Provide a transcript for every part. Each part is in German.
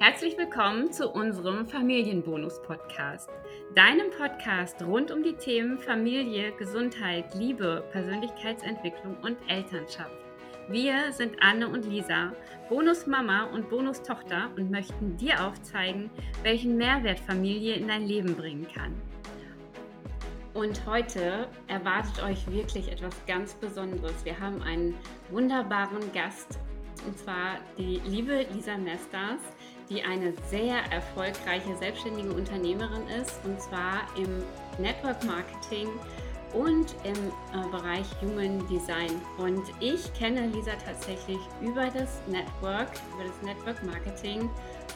Herzlich willkommen zu unserem Familienbonus-Podcast, deinem Podcast rund um die Themen Familie, Gesundheit, Liebe, Persönlichkeitsentwicklung und Elternschaft. Wir sind Anne und Lisa, Bonusmama und Bonustochter und möchten dir aufzeigen, welchen Mehrwert Familie in dein Leben bringen kann. Und heute erwartet euch wirklich etwas ganz Besonderes. Wir haben einen wunderbaren Gast, und zwar die liebe Lisa Nestas, die eine sehr erfolgreiche selbstständige Unternehmerin ist, und zwar im Network Marketing und im äh, Bereich Human Design. Und ich kenne Lisa tatsächlich über das Network, über das Network Marketing.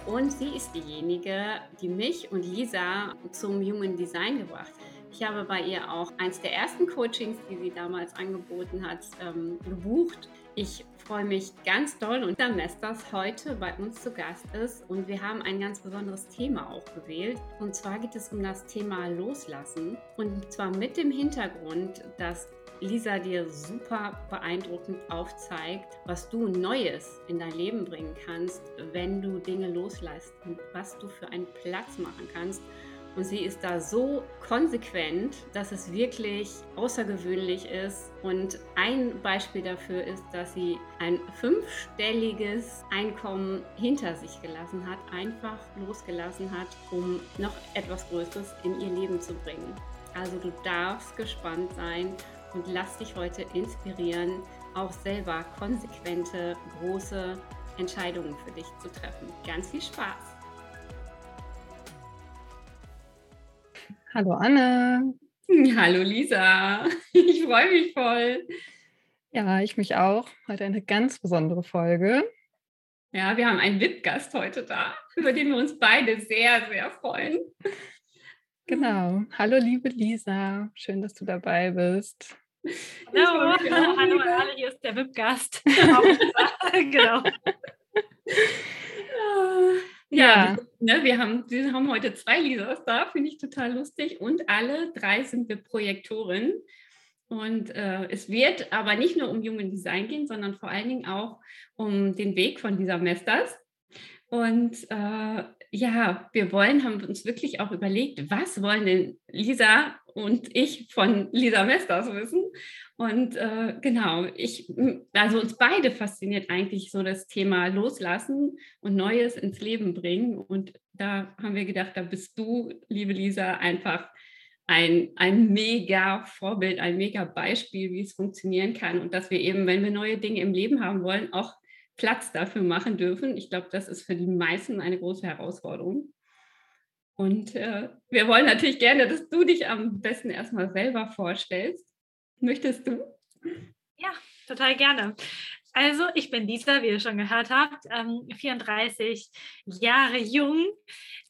Und sie ist diejenige, die mich und Lisa zum Human Design gebracht hat. Ich habe bei ihr auch eins der ersten Coachings, die sie damals angeboten hat, ähm, gebucht. Ich freue mich ganz doll und dass das heute bei uns zu Gast ist und wir haben ein ganz besonderes Thema auch gewählt. Und zwar geht es um das Thema Loslassen und zwar mit dem Hintergrund, dass Lisa dir super beeindruckend aufzeigt, was du Neues in dein Leben bringen kannst, wenn du Dinge loslässt und was du für einen Platz machen kannst und sie ist da so konsequent, dass es wirklich außergewöhnlich ist. Und ein Beispiel dafür ist, dass sie ein fünfstelliges Einkommen hinter sich gelassen hat, einfach losgelassen hat, um noch etwas Größeres in ihr Leben zu bringen. Also du darfst gespannt sein und lass dich heute inspirieren, auch selber konsequente, große Entscheidungen für dich zu treffen. Ganz viel Spaß! Hallo Anne. Hallo Lisa. Ich freue mich voll. Ja, ich mich auch. Heute eine ganz besondere Folge. Ja, wir haben einen VIP-Gast heute da, über den wir uns beide sehr, sehr freuen. Genau. Hallo liebe Lisa. Schön, dass du dabei bist. Hallo, hallo an alle, hier ist der VIP-Gast. genau. Ja, ne, wir, haben, wir haben heute zwei Lisas da, finde ich total lustig. Und alle drei sind wir Projektoren. Und äh, es wird aber nicht nur um Human Design gehen, sondern vor allen Dingen auch um den Weg von dieser Mesters. Und äh, ja, wir wollen, haben uns wirklich auch überlegt, was wollen denn Lisa und ich von Lisa Mesters wissen? Und äh, genau, ich, also uns beide fasziniert eigentlich so das Thema Loslassen und Neues ins Leben bringen. Und da haben wir gedacht, da bist du, liebe Lisa, einfach ein, ein mega Vorbild, ein mega Beispiel, wie es funktionieren kann. Und dass wir eben, wenn wir neue Dinge im Leben haben wollen, auch Platz dafür machen dürfen. Ich glaube, das ist für die meisten eine große Herausforderung. Und äh, wir wollen natürlich gerne, dass du dich am besten erstmal selber vorstellst. Möchtest du? Ja, total gerne. Also, ich bin Lisa, wie ihr schon gehört habt, 34 ähm, Jahre jung,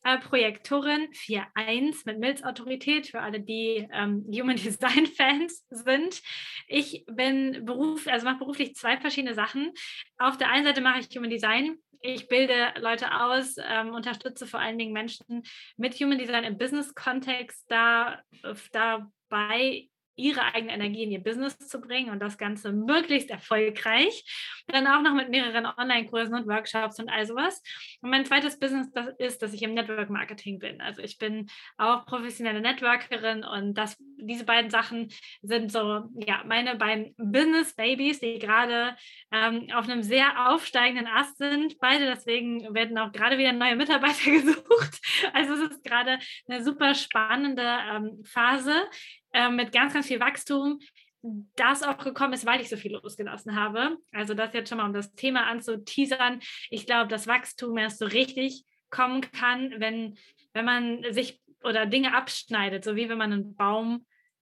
äh, Projektorin 4.1 mit Milz-Autorität für alle, die ähm, Human Design Fans sind. Ich bin Beruf, also mache beruflich zwei verschiedene Sachen. Auf der einen Seite mache ich Human Design. Ich bilde Leute aus, ähm, unterstütze vor allen Dingen Menschen mit Human Design im Business-Kontext da, äh, dabei, ihre eigene Energie in ihr Business zu bringen und das Ganze möglichst erfolgreich. Dann auch noch mit mehreren Online-Kursen und Workshops und all sowas. Und mein zweites Business das ist, dass ich im Network Marketing bin. Also ich bin auch professionelle Networkerin und das, diese beiden Sachen sind so, ja, meine beiden Business-Babys, die gerade ähm, auf einem sehr aufsteigenden Ast sind. Beide deswegen werden auch gerade wieder neue Mitarbeiter gesucht. Also es ist gerade eine super spannende ähm, Phase, äh, mit ganz, ganz viel Wachstum, das auch gekommen ist, weil ich so viel losgelassen habe. Also das jetzt schon mal, um das Thema anzuteasern. Ich glaube, dass Wachstum erst so richtig kommen kann, wenn, wenn man sich oder Dinge abschneidet, so wie wenn man einen Baum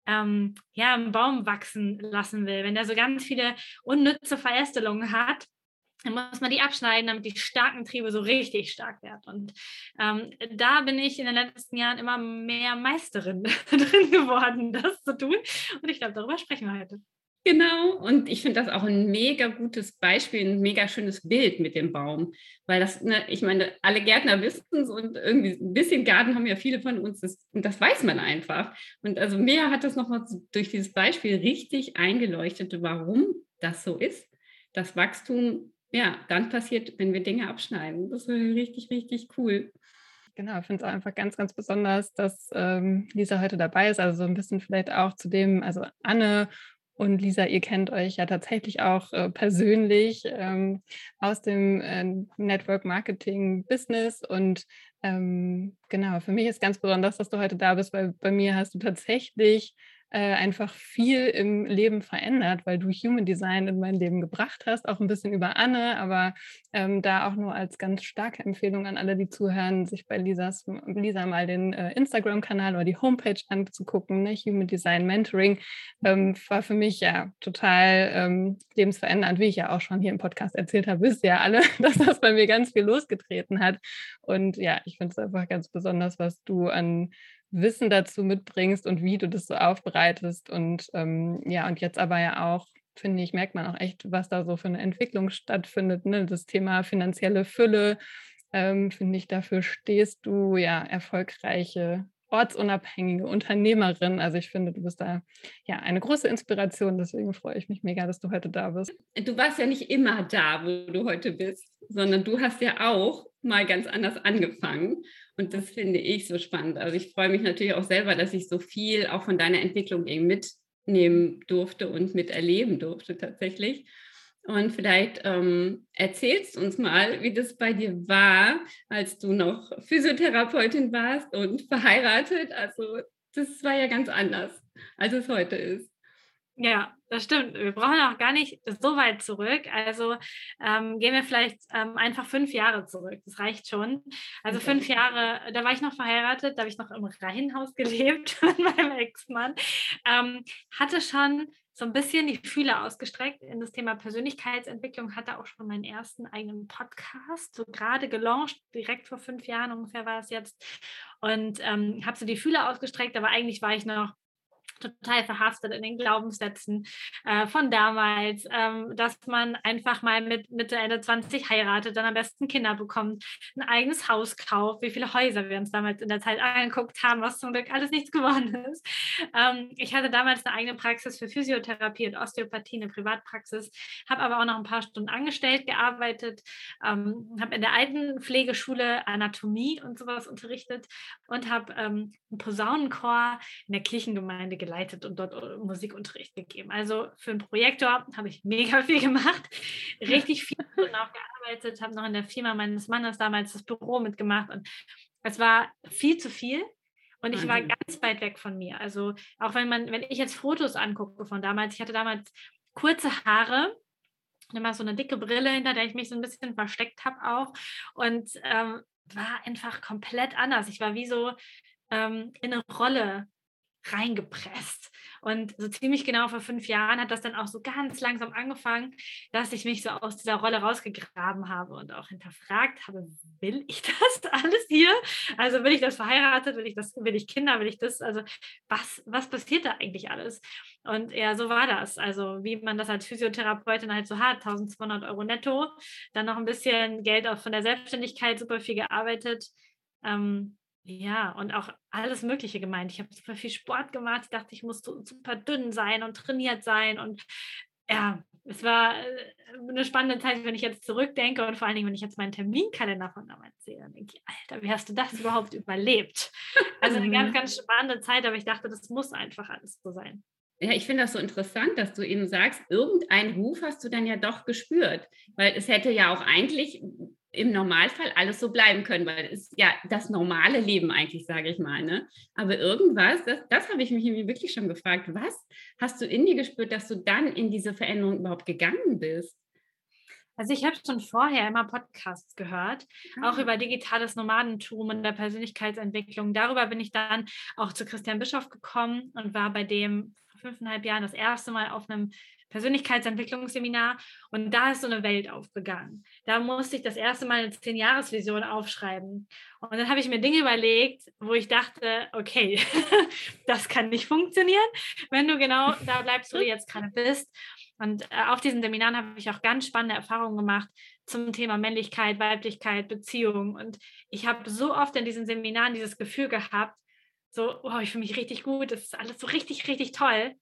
ähm, ja, einen Baum wachsen lassen will. Wenn der so ganz viele unnütze Verästelungen hat, dann muss man die abschneiden, damit die starken Triebe so richtig stark werden. Und ähm, da bin ich in den letzten Jahren immer mehr Meisterin drin geworden, das zu tun. Und ich glaube, darüber sprechen wir heute. Genau, und ich finde das auch ein mega gutes Beispiel, ein mega schönes Bild mit dem Baum, weil das, ne, ich meine, alle Gärtner wissen es und irgendwie ein bisschen Garten haben ja viele von uns das, und das weiß man einfach. Und also mir hat das nochmal durch dieses Beispiel richtig eingeleuchtet, warum das so ist, dass Wachstum ja, dann passiert, wenn wir Dinge abschneiden. Das ist richtig, richtig cool. Genau, ich finde es einfach ganz, ganz besonders, dass ähm, Lisa heute dabei ist. Also so ein bisschen vielleicht auch zu dem, also Anne und Lisa, ihr kennt euch ja tatsächlich auch äh, persönlich ähm, aus dem äh, Network Marketing Business. Und ähm, genau, für mich ist ganz besonders, dass du heute da bist, weil bei mir hast du tatsächlich äh, einfach viel im Leben verändert, weil du Human Design in mein Leben gebracht hast, auch ein bisschen über Anne, aber ähm, da auch nur als ganz starke Empfehlung an alle, die zuhören, sich bei Lisas, Lisa mal den äh, Instagram-Kanal oder die Homepage anzugucken. Ne? Human Design Mentoring ähm, war für mich ja total ähm, lebensverändernd, wie ich ja auch schon hier im Podcast erzählt habe, wisst ihr ja alle, dass das bei mir ganz viel losgetreten hat. Und ja, ich finde es einfach ganz besonders, was du an Wissen dazu mitbringst und wie du das so aufbereitest. Und ähm, ja, und jetzt aber ja auch, finde ich, merkt man auch echt, was da so für eine Entwicklung stattfindet. Ne? Das Thema finanzielle Fülle, ähm, finde ich, dafür stehst du ja erfolgreiche ortsunabhängige Unternehmerin. Also ich finde, du bist da ja eine große Inspiration. Deswegen freue ich mich mega, dass du heute da bist. Du warst ja nicht immer da, wo du heute bist, sondern du hast ja auch mal ganz anders angefangen. Und das finde ich so spannend. Also ich freue mich natürlich auch selber, dass ich so viel auch von deiner Entwicklung eben mitnehmen durfte und miterleben durfte tatsächlich. Und vielleicht ähm, erzählst du uns mal, wie das bei dir war, als du noch Physiotherapeutin warst und verheiratet. Also das war ja ganz anders, als es heute ist. Ja, das stimmt. Wir brauchen auch gar nicht so weit zurück. Also ähm, gehen wir vielleicht ähm, einfach fünf Jahre zurück. Das reicht schon. Also fünf Jahre, da war ich noch verheiratet, da habe ich noch im Reihenhaus gelebt mit meinem Ex-Mann. Ähm, hatte schon so ein bisschen die Fühler ausgestreckt in das Thema Persönlichkeitsentwicklung, hatte auch schon meinen ersten eigenen Podcast, so gerade gelauncht, direkt vor fünf Jahren ungefähr war es jetzt. Und ähm, habe so die Fühler ausgestreckt, aber eigentlich war ich noch total verhaftet in den Glaubenssätzen äh, von damals, ähm, dass man einfach mal mit Mitte, Ende 20 heiratet, dann am besten Kinder bekommt, ein eigenes Haus kauft, wie viele Häuser wir uns damals in der Zeit angeguckt haben, was zum Glück alles nichts geworden ist. Ähm, ich hatte damals eine eigene Praxis für Physiotherapie und Osteopathie, eine Privatpraxis, habe aber auch noch ein paar Stunden angestellt gearbeitet, ähm, habe in der alten Pflegeschule Anatomie und sowas unterrichtet und habe ähm, einen Posaunenchor in der Kirchengemeinde geleitet und dort äh, Musikunterricht gegeben. Also für einen Projektor habe ich mega viel gemacht, richtig viel und auch gearbeitet, habe noch in der Firma meines Mannes damals das Büro mitgemacht und es war viel zu viel. Und ich war ganz weit weg von mir. Also auch wenn man, wenn ich jetzt Fotos angucke von damals, ich hatte damals kurze Haare, immer so eine dicke Brille, hinter der ich mich so ein bisschen versteckt habe auch. Und ähm, war einfach komplett anders. Ich war wie so ähm, in eine Rolle reingepresst. Und so ziemlich genau vor fünf Jahren hat das dann auch so ganz langsam angefangen, dass ich mich so aus dieser Rolle rausgegraben habe und auch hinterfragt habe, will ich das alles hier? Also will ich das verheiratet, will ich das, will ich Kinder, will ich das, also was, was passiert da eigentlich alles? Und ja, so war das. Also wie man das als Physiotherapeutin halt so hat, 1200 Euro netto, dann noch ein bisschen Geld auch von der Selbstständigkeit, super viel gearbeitet. Ähm, ja, und auch alles Mögliche gemeint. Ich habe super viel Sport gemacht. Ich dachte, ich muss super dünn sein und trainiert sein. Und ja, es war äh, eine spannende Zeit, wenn ich jetzt zurückdenke und vor allen Dingen, wenn ich jetzt meinen Terminkalender von damals sehe, dann denke ich, Alter, wie hast du das überhaupt überlebt? Also eine ganz, mhm. ganz spannende Zeit, aber ich dachte, das muss einfach alles so sein. Ja, ich finde das so interessant, dass du eben sagst, irgendeinen Ruf hast du dann ja doch gespürt, weil es hätte ja auch eigentlich im Normalfall alles so bleiben können, weil es ist ja das normale Leben eigentlich, sage ich mal. Ne? Aber irgendwas, das, das habe ich mich wirklich schon gefragt, was hast du in dir gespürt, dass du dann in diese Veränderung überhaupt gegangen bist? Also ich habe schon vorher immer Podcasts gehört, ah. auch über digitales Nomadentum und der Persönlichkeitsentwicklung. Darüber bin ich dann auch zu Christian Bischof gekommen und war bei dem vor fünfeinhalb Jahren das erste Mal auf einem Persönlichkeitsentwicklungsseminar und da ist so eine Welt aufgegangen. Da musste ich das erste Mal eine Zehn-Jahres-Vision aufschreiben. Und dann habe ich mir Dinge überlegt, wo ich dachte, okay, das kann nicht funktionieren, wenn du genau da bleibst, wo du jetzt gerade bist. Und äh, auf diesen Seminaren habe ich auch ganz spannende Erfahrungen gemacht zum Thema Männlichkeit, Weiblichkeit, Beziehung. Und ich habe so oft in diesen Seminaren dieses Gefühl gehabt, so, wow, ich fühle mich richtig gut, das ist alles so richtig, richtig toll.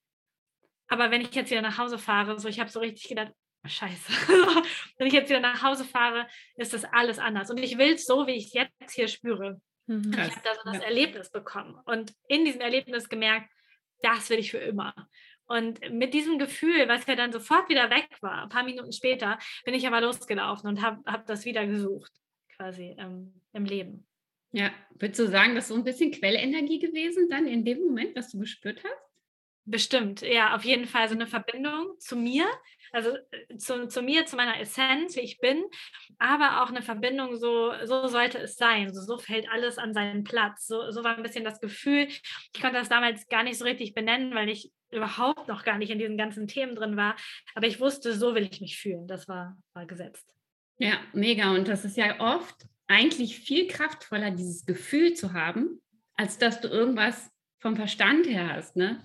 Aber wenn ich jetzt wieder nach Hause fahre, so ich habe so richtig gedacht, scheiße, wenn ich jetzt wieder nach Hause fahre, ist das alles anders. Und ich will es so, wie ich es jetzt hier spüre. Mhm. Ich habe da so das ja. Erlebnis bekommen und in diesem Erlebnis gemerkt, das will ich für immer. Und mit diesem Gefühl, was ja dann sofort wieder weg war, ein paar Minuten später, bin ich aber losgelaufen und habe hab das wieder gesucht, quasi ähm, im Leben. Ja, würdest du sagen, das ist so ein bisschen Quellenergie gewesen dann in dem Moment, was du gespürt hast? Bestimmt, ja, auf jeden Fall so eine Verbindung zu mir, also äh, zu, zu mir, zu meiner Essenz, wie ich bin, aber auch eine Verbindung, so, so sollte es sein, so, so fällt alles an seinen Platz. So, so war ein bisschen das Gefühl, ich konnte das damals gar nicht so richtig benennen, weil ich überhaupt noch gar nicht in diesen ganzen Themen drin war, aber ich wusste, so will ich mich fühlen, das war, war gesetzt. Ja, mega und das ist ja oft eigentlich viel kraftvoller, dieses Gefühl zu haben, als dass du irgendwas vom Verstand her hast, ne?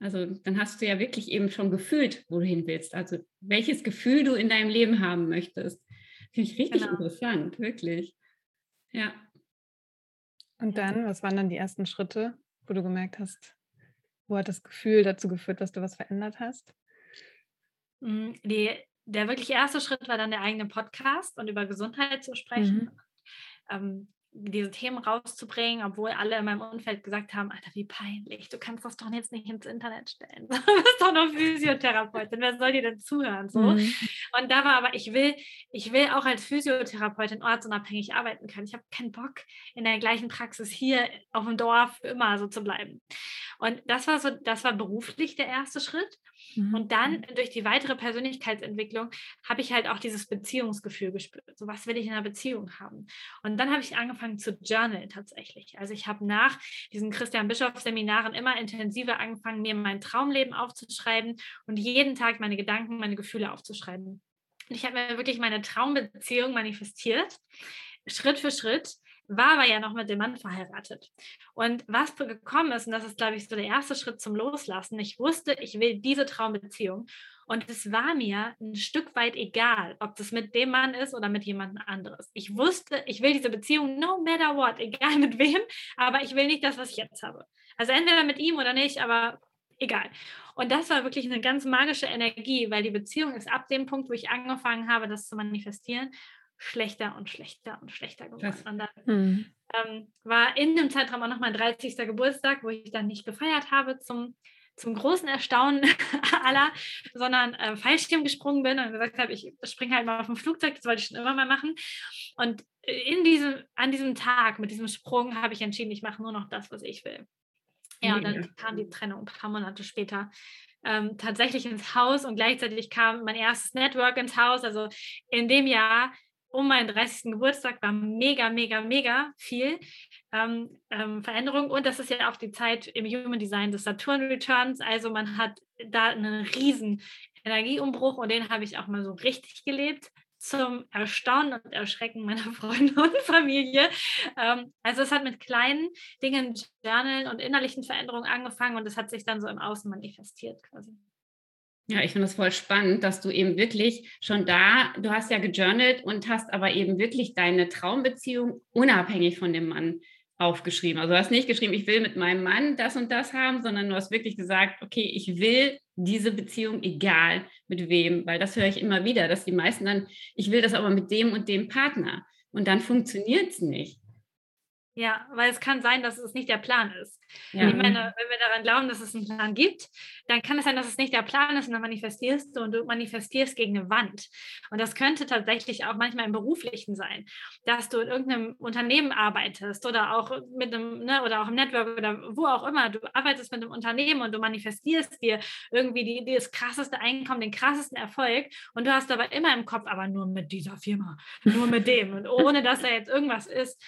Also dann hast du ja wirklich eben schon gefühlt, wo du hin willst. Also welches Gefühl du in deinem Leben haben möchtest. Finde ich richtig genau. interessant, wirklich. Ja. Und dann, was waren dann die ersten Schritte, wo du gemerkt hast, wo hat das Gefühl dazu geführt, dass du was verändert hast? Mm, die, der wirklich erste Schritt war dann der eigene Podcast und über Gesundheit zu sprechen. Mhm. Ähm, diese Themen rauszubringen, obwohl alle in meinem Umfeld gesagt haben, Alter, wie peinlich, du kannst das doch jetzt nicht ins Internet stellen. Du bist doch noch Physiotherapeutin, wer soll dir denn zuhören? So. Mhm. Und da war aber, ich will, ich will auch als Physiotherapeutin ortsunabhängig arbeiten können. Ich habe keinen Bock, in der gleichen Praxis hier auf dem Dorf immer so zu bleiben. Und das war so, das war beruflich der erste Schritt. Mhm. Und dann durch die weitere Persönlichkeitsentwicklung habe ich halt auch dieses Beziehungsgefühl gespürt. So was will ich in einer Beziehung haben? Und dann habe ich angefangen zu journalen tatsächlich. Also ich habe nach diesen Christian Bischof Seminaren immer intensiver angefangen, mir mein Traumleben aufzuschreiben und jeden Tag meine Gedanken, meine Gefühle aufzuschreiben. Und ich habe mir wirklich meine Traumbeziehung manifestiert, Schritt für Schritt war aber ja noch mit dem Mann verheiratet. Und was gekommen ist, und das ist, glaube ich, so der erste Schritt zum Loslassen, ich wusste, ich will diese Traumbeziehung. Und es war mir ein Stück weit egal, ob das mit dem Mann ist oder mit jemand anderes. Ich wusste, ich will diese Beziehung no matter what, egal mit wem, aber ich will nicht das, was ich jetzt habe. Also entweder mit ihm oder nicht, aber egal. Und das war wirklich eine ganz magische Energie, weil die Beziehung ist ab dem Punkt, wo ich angefangen habe, das zu manifestieren, schlechter und schlechter und schlechter geworden. Und dann mhm. ähm, war in dem Zeitraum auch noch mein 30. Geburtstag, wo ich dann nicht gefeiert habe zum, zum großen Erstaunen aller, sondern äh, Fallschirm gesprungen bin und gesagt habe, ich springe halt mal auf dem Flugzeug, das wollte ich schon immer mal machen. Und in diesem, an diesem Tag mit diesem Sprung habe ich entschieden, ich mache nur noch das, was ich will. Ja, und dann kam die Trennung ein paar Monate später. Ähm, tatsächlich ins Haus und gleichzeitig kam mein erstes Network ins Haus. Also in dem Jahr um meinen 30. Geburtstag war mega, mega, mega viel ähm, ähm, Veränderung. Und das ist ja auch die Zeit im Human Design des Saturn Returns. Also man hat da einen riesen Energieumbruch und den habe ich auch mal so richtig gelebt zum Erstaunen und Erschrecken meiner Freunde und Familie. Ähm, also es hat mit kleinen Dingen, Journalen und innerlichen Veränderungen angefangen und es hat sich dann so im Außen manifestiert quasi. Ja, ich finde das voll spannend, dass du eben wirklich schon da, du hast ja gejournalt und hast aber eben wirklich deine Traumbeziehung unabhängig von dem Mann aufgeschrieben. Also du hast nicht geschrieben, ich will mit meinem Mann das und das haben, sondern du hast wirklich gesagt, okay, ich will diese Beziehung, egal mit wem, weil das höre ich immer wieder, dass die meisten dann, ich will das aber mit dem und dem Partner. Und dann funktioniert es nicht. Ja, weil es kann sein, dass es nicht der Plan ist. Ja. Ich meine, wenn wir daran glauben, dass es einen Plan gibt, dann kann es sein, dass es nicht der Plan ist und dann manifestierst du und du manifestierst gegen eine Wand. Und das könnte tatsächlich auch manchmal im Beruflichen sein, dass du in irgendeinem Unternehmen arbeitest oder auch mit einem, ne, oder auch im Network oder wo auch immer. Du arbeitest mit einem Unternehmen und du manifestierst dir irgendwie die, das krasseste Einkommen, den krassesten Erfolg und du hast aber immer im Kopf, aber nur mit dieser Firma, nur mit dem und ohne dass da jetzt irgendwas ist.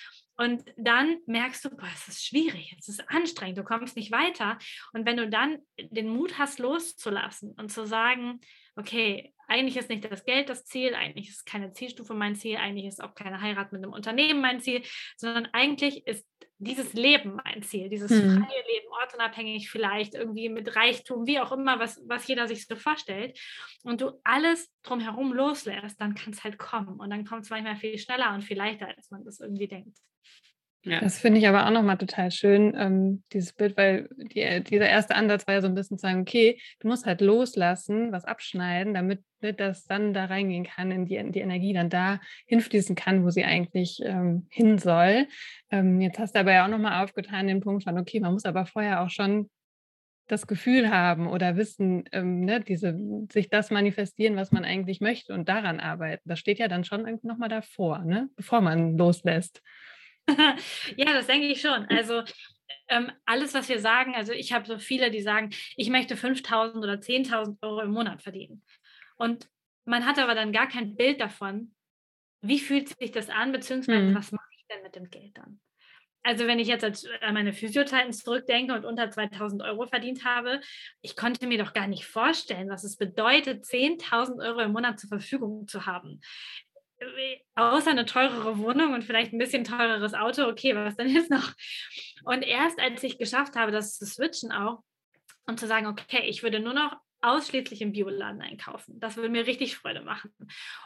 Und dann merkst du, boah, es ist schwierig, es ist anstrengend, du kommst nicht weiter. Und wenn du dann den Mut hast, loszulassen und zu sagen, okay, eigentlich ist nicht das Geld das Ziel, eigentlich ist keine Zielstufe mein Ziel, eigentlich ist auch keine Heirat mit einem Unternehmen mein Ziel, sondern eigentlich ist dieses Leben mein Ziel, dieses hm. freie Leben, ortunabhängig vielleicht, irgendwie mit Reichtum, wie auch immer, was, was jeder sich so vorstellt, und du alles drumherum loslässt, dann kann es halt kommen. Und dann kommt es manchmal viel schneller und viel leichter, als man das irgendwie denkt. Ja. Das finde ich aber auch nochmal total schön, ähm, dieses Bild, weil die, dieser erste Ansatz war ja so ein bisschen zu sagen, okay, du musst halt loslassen, was abschneiden, damit das dann da reingehen kann, in die, in die Energie dann da hinfließen kann, wo sie eigentlich ähm, hin soll. Ähm, jetzt hast du aber ja auch nochmal aufgetan den Punkt von, okay, man muss aber vorher auch schon das Gefühl haben oder wissen, ähm, ne, diese, sich das manifestieren, was man eigentlich möchte und daran arbeiten. Das steht ja dann schon nochmal davor, ne, bevor man loslässt. ja, das denke ich schon. Also ähm, alles, was wir sagen, also ich habe so viele, die sagen, ich möchte 5.000 oder 10.000 Euro im Monat verdienen. Und man hat aber dann gar kein Bild davon, wie fühlt sich das an, beziehungsweise hm. was mache ich denn mit dem Geld dann? Also wenn ich jetzt an meine Physiozeiten zurückdenke und unter 2000 Euro verdient habe, ich konnte mir doch gar nicht vorstellen, was es bedeutet, 10.000 Euro im Monat zur Verfügung zu haben außer eine teurere Wohnung und vielleicht ein bisschen teureres Auto, okay, was denn jetzt noch? Und erst als ich geschafft habe, das zu switchen auch und zu sagen, okay, ich würde nur noch ausschließlich im Bioladen einkaufen. Das würde mir richtig Freude machen.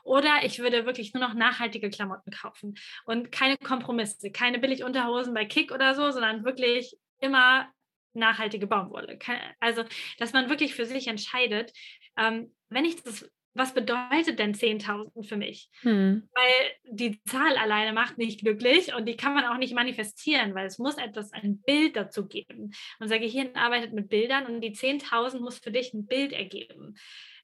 Oder ich würde wirklich nur noch nachhaltige Klamotten kaufen und keine Kompromisse, keine Billigunterhosen bei Kick oder so, sondern wirklich immer nachhaltige Baumwolle. Also, dass man wirklich für sich entscheidet, ähm, wenn ich das was bedeutet denn 10.000 für mich? Hm. Weil die Zahl alleine macht nicht glücklich und die kann man auch nicht manifestieren, weil es muss etwas, ein Bild dazu geben. Unser Gehirn arbeitet mit Bildern und die 10.000 muss für dich ein Bild ergeben.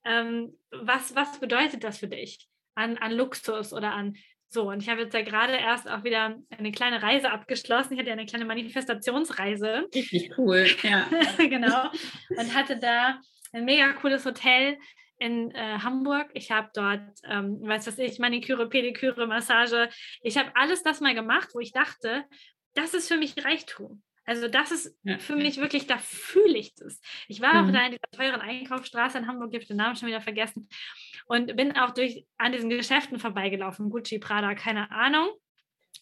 Ähm, was, was bedeutet das für dich an, an Luxus oder an so, und ich habe jetzt ja gerade erst auch wieder eine kleine Reise abgeschlossen. Ich hatte ja eine kleine Manifestationsreise. Richtig cool, ja. genau. Und hatte da ein mega cooles Hotel in äh, Hamburg. Ich habe dort, ähm, weiß was ich, Maniküre, Pediküre, Massage. Ich habe alles das mal gemacht, wo ich dachte, das ist für mich Reichtum. Also das ist ja. für mich wirklich, da fühle ich das. Ich war mhm. auch da in dieser teuren Einkaufsstraße in Hamburg, ich habe den Namen schon wieder vergessen und bin auch durch an diesen Geschäften vorbeigelaufen, Gucci, Prada, keine Ahnung.